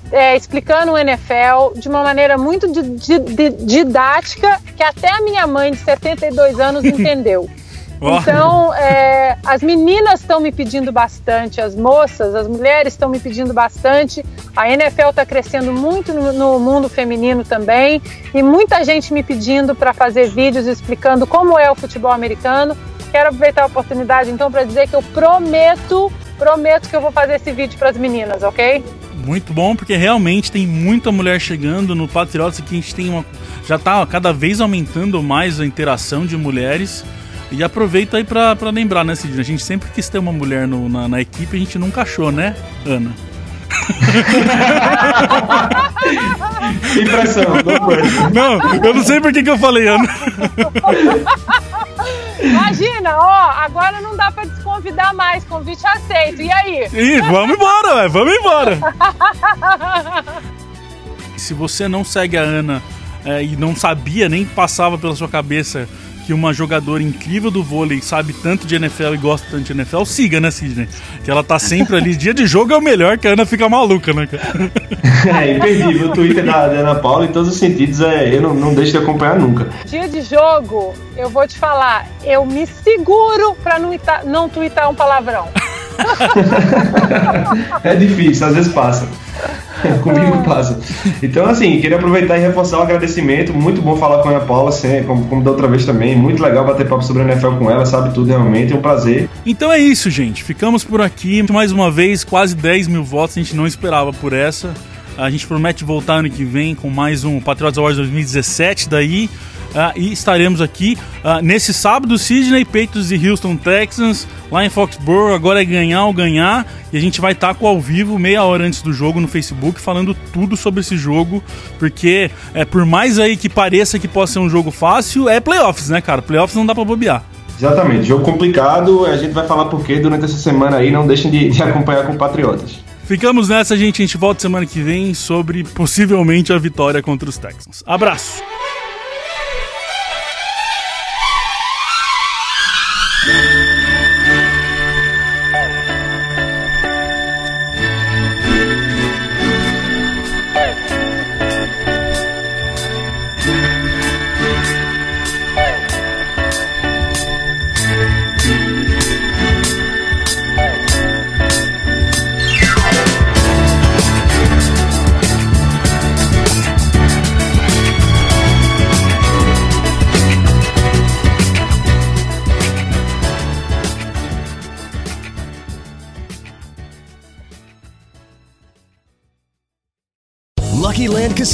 é, explicando o NFL de uma maneira muito didática que até a minha mãe de 72 anos entendeu. Então, é, as meninas estão me pedindo bastante, as moças, as mulheres estão me pedindo bastante. A NFL está crescendo muito no, no, mundo feminino também e muita gente me pedindo para fazer vídeos explicando como é o futebol americano. Quero aproveitar a oportunidade então para dizer que eu prometo, prometo que eu vou fazer esse vídeo para as meninas, ok? Muito bom, porque realmente tem muita mulher chegando no Patriots que a gente tem uma. Já está cada vez aumentando mais a interação de mulheres. E aproveita aí pra, pra lembrar, né, Sidney? A gente sempre quis ter uma mulher no, na, na equipe, a gente nunca achou, né, Ana? Impressão, não, eu não sei por que, que eu falei, Ana. Imagina, ó, agora não dá pra desconvidar mais, convite aceito. E aí? Ih, vamos embora, véio, vamos embora. Se você não segue a Ana é, e não sabia, nem passava pela sua cabeça que uma jogadora incrível do vôlei sabe tanto de NFL e gosta tanto de NFL, siga, né, Sidney? Que ela tá sempre ali. Dia de jogo é o melhor, que a Ana fica maluca, né, cara? É, imperdível. O Twitter da, da Ana Paula, em todos os sentidos, é, eu não, não deixo de acompanhar nunca. Dia de jogo, eu vou te falar, eu me seguro pra não, ita, não twittar um palavrão. é difícil, às vezes passa. Comigo passa. Então, assim, queria aproveitar e reforçar o agradecimento. Muito bom falar com a Ana Paula, assim, como, como da outra vez também. Muito legal bater papo sobre a NFL com ela, sabe tudo realmente. É um prazer. Então é isso, gente. Ficamos por aqui. Mais uma vez, quase 10 mil votos. A gente não esperava por essa. A gente promete voltar ano que vem com mais um Patriots Awards 2017 daí. Uh, e estaremos aqui uh, nesse sábado, Sydney, Patriots e Houston Texans, lá em Foxborough. Agora é ganhar ou ganhar. E a gente vai estar com ao vivo, meia hora antes do jogo, no Facebook, falando tudo sobre esse jogo. Porque, é, por mais aí que pareça que possa ser um jogo fácil, é playoffs, né, cara? Playoffs não dá pra bobear. Exatamente, jogo complicado. A gente vai falar por quê durante essa semana aí. Não deixem de, de acompanhar com Patriotas. Ficamos nessa, gente. A gente volta semana que vem sobre possivelmente a vitória contra os Texans. Abraço!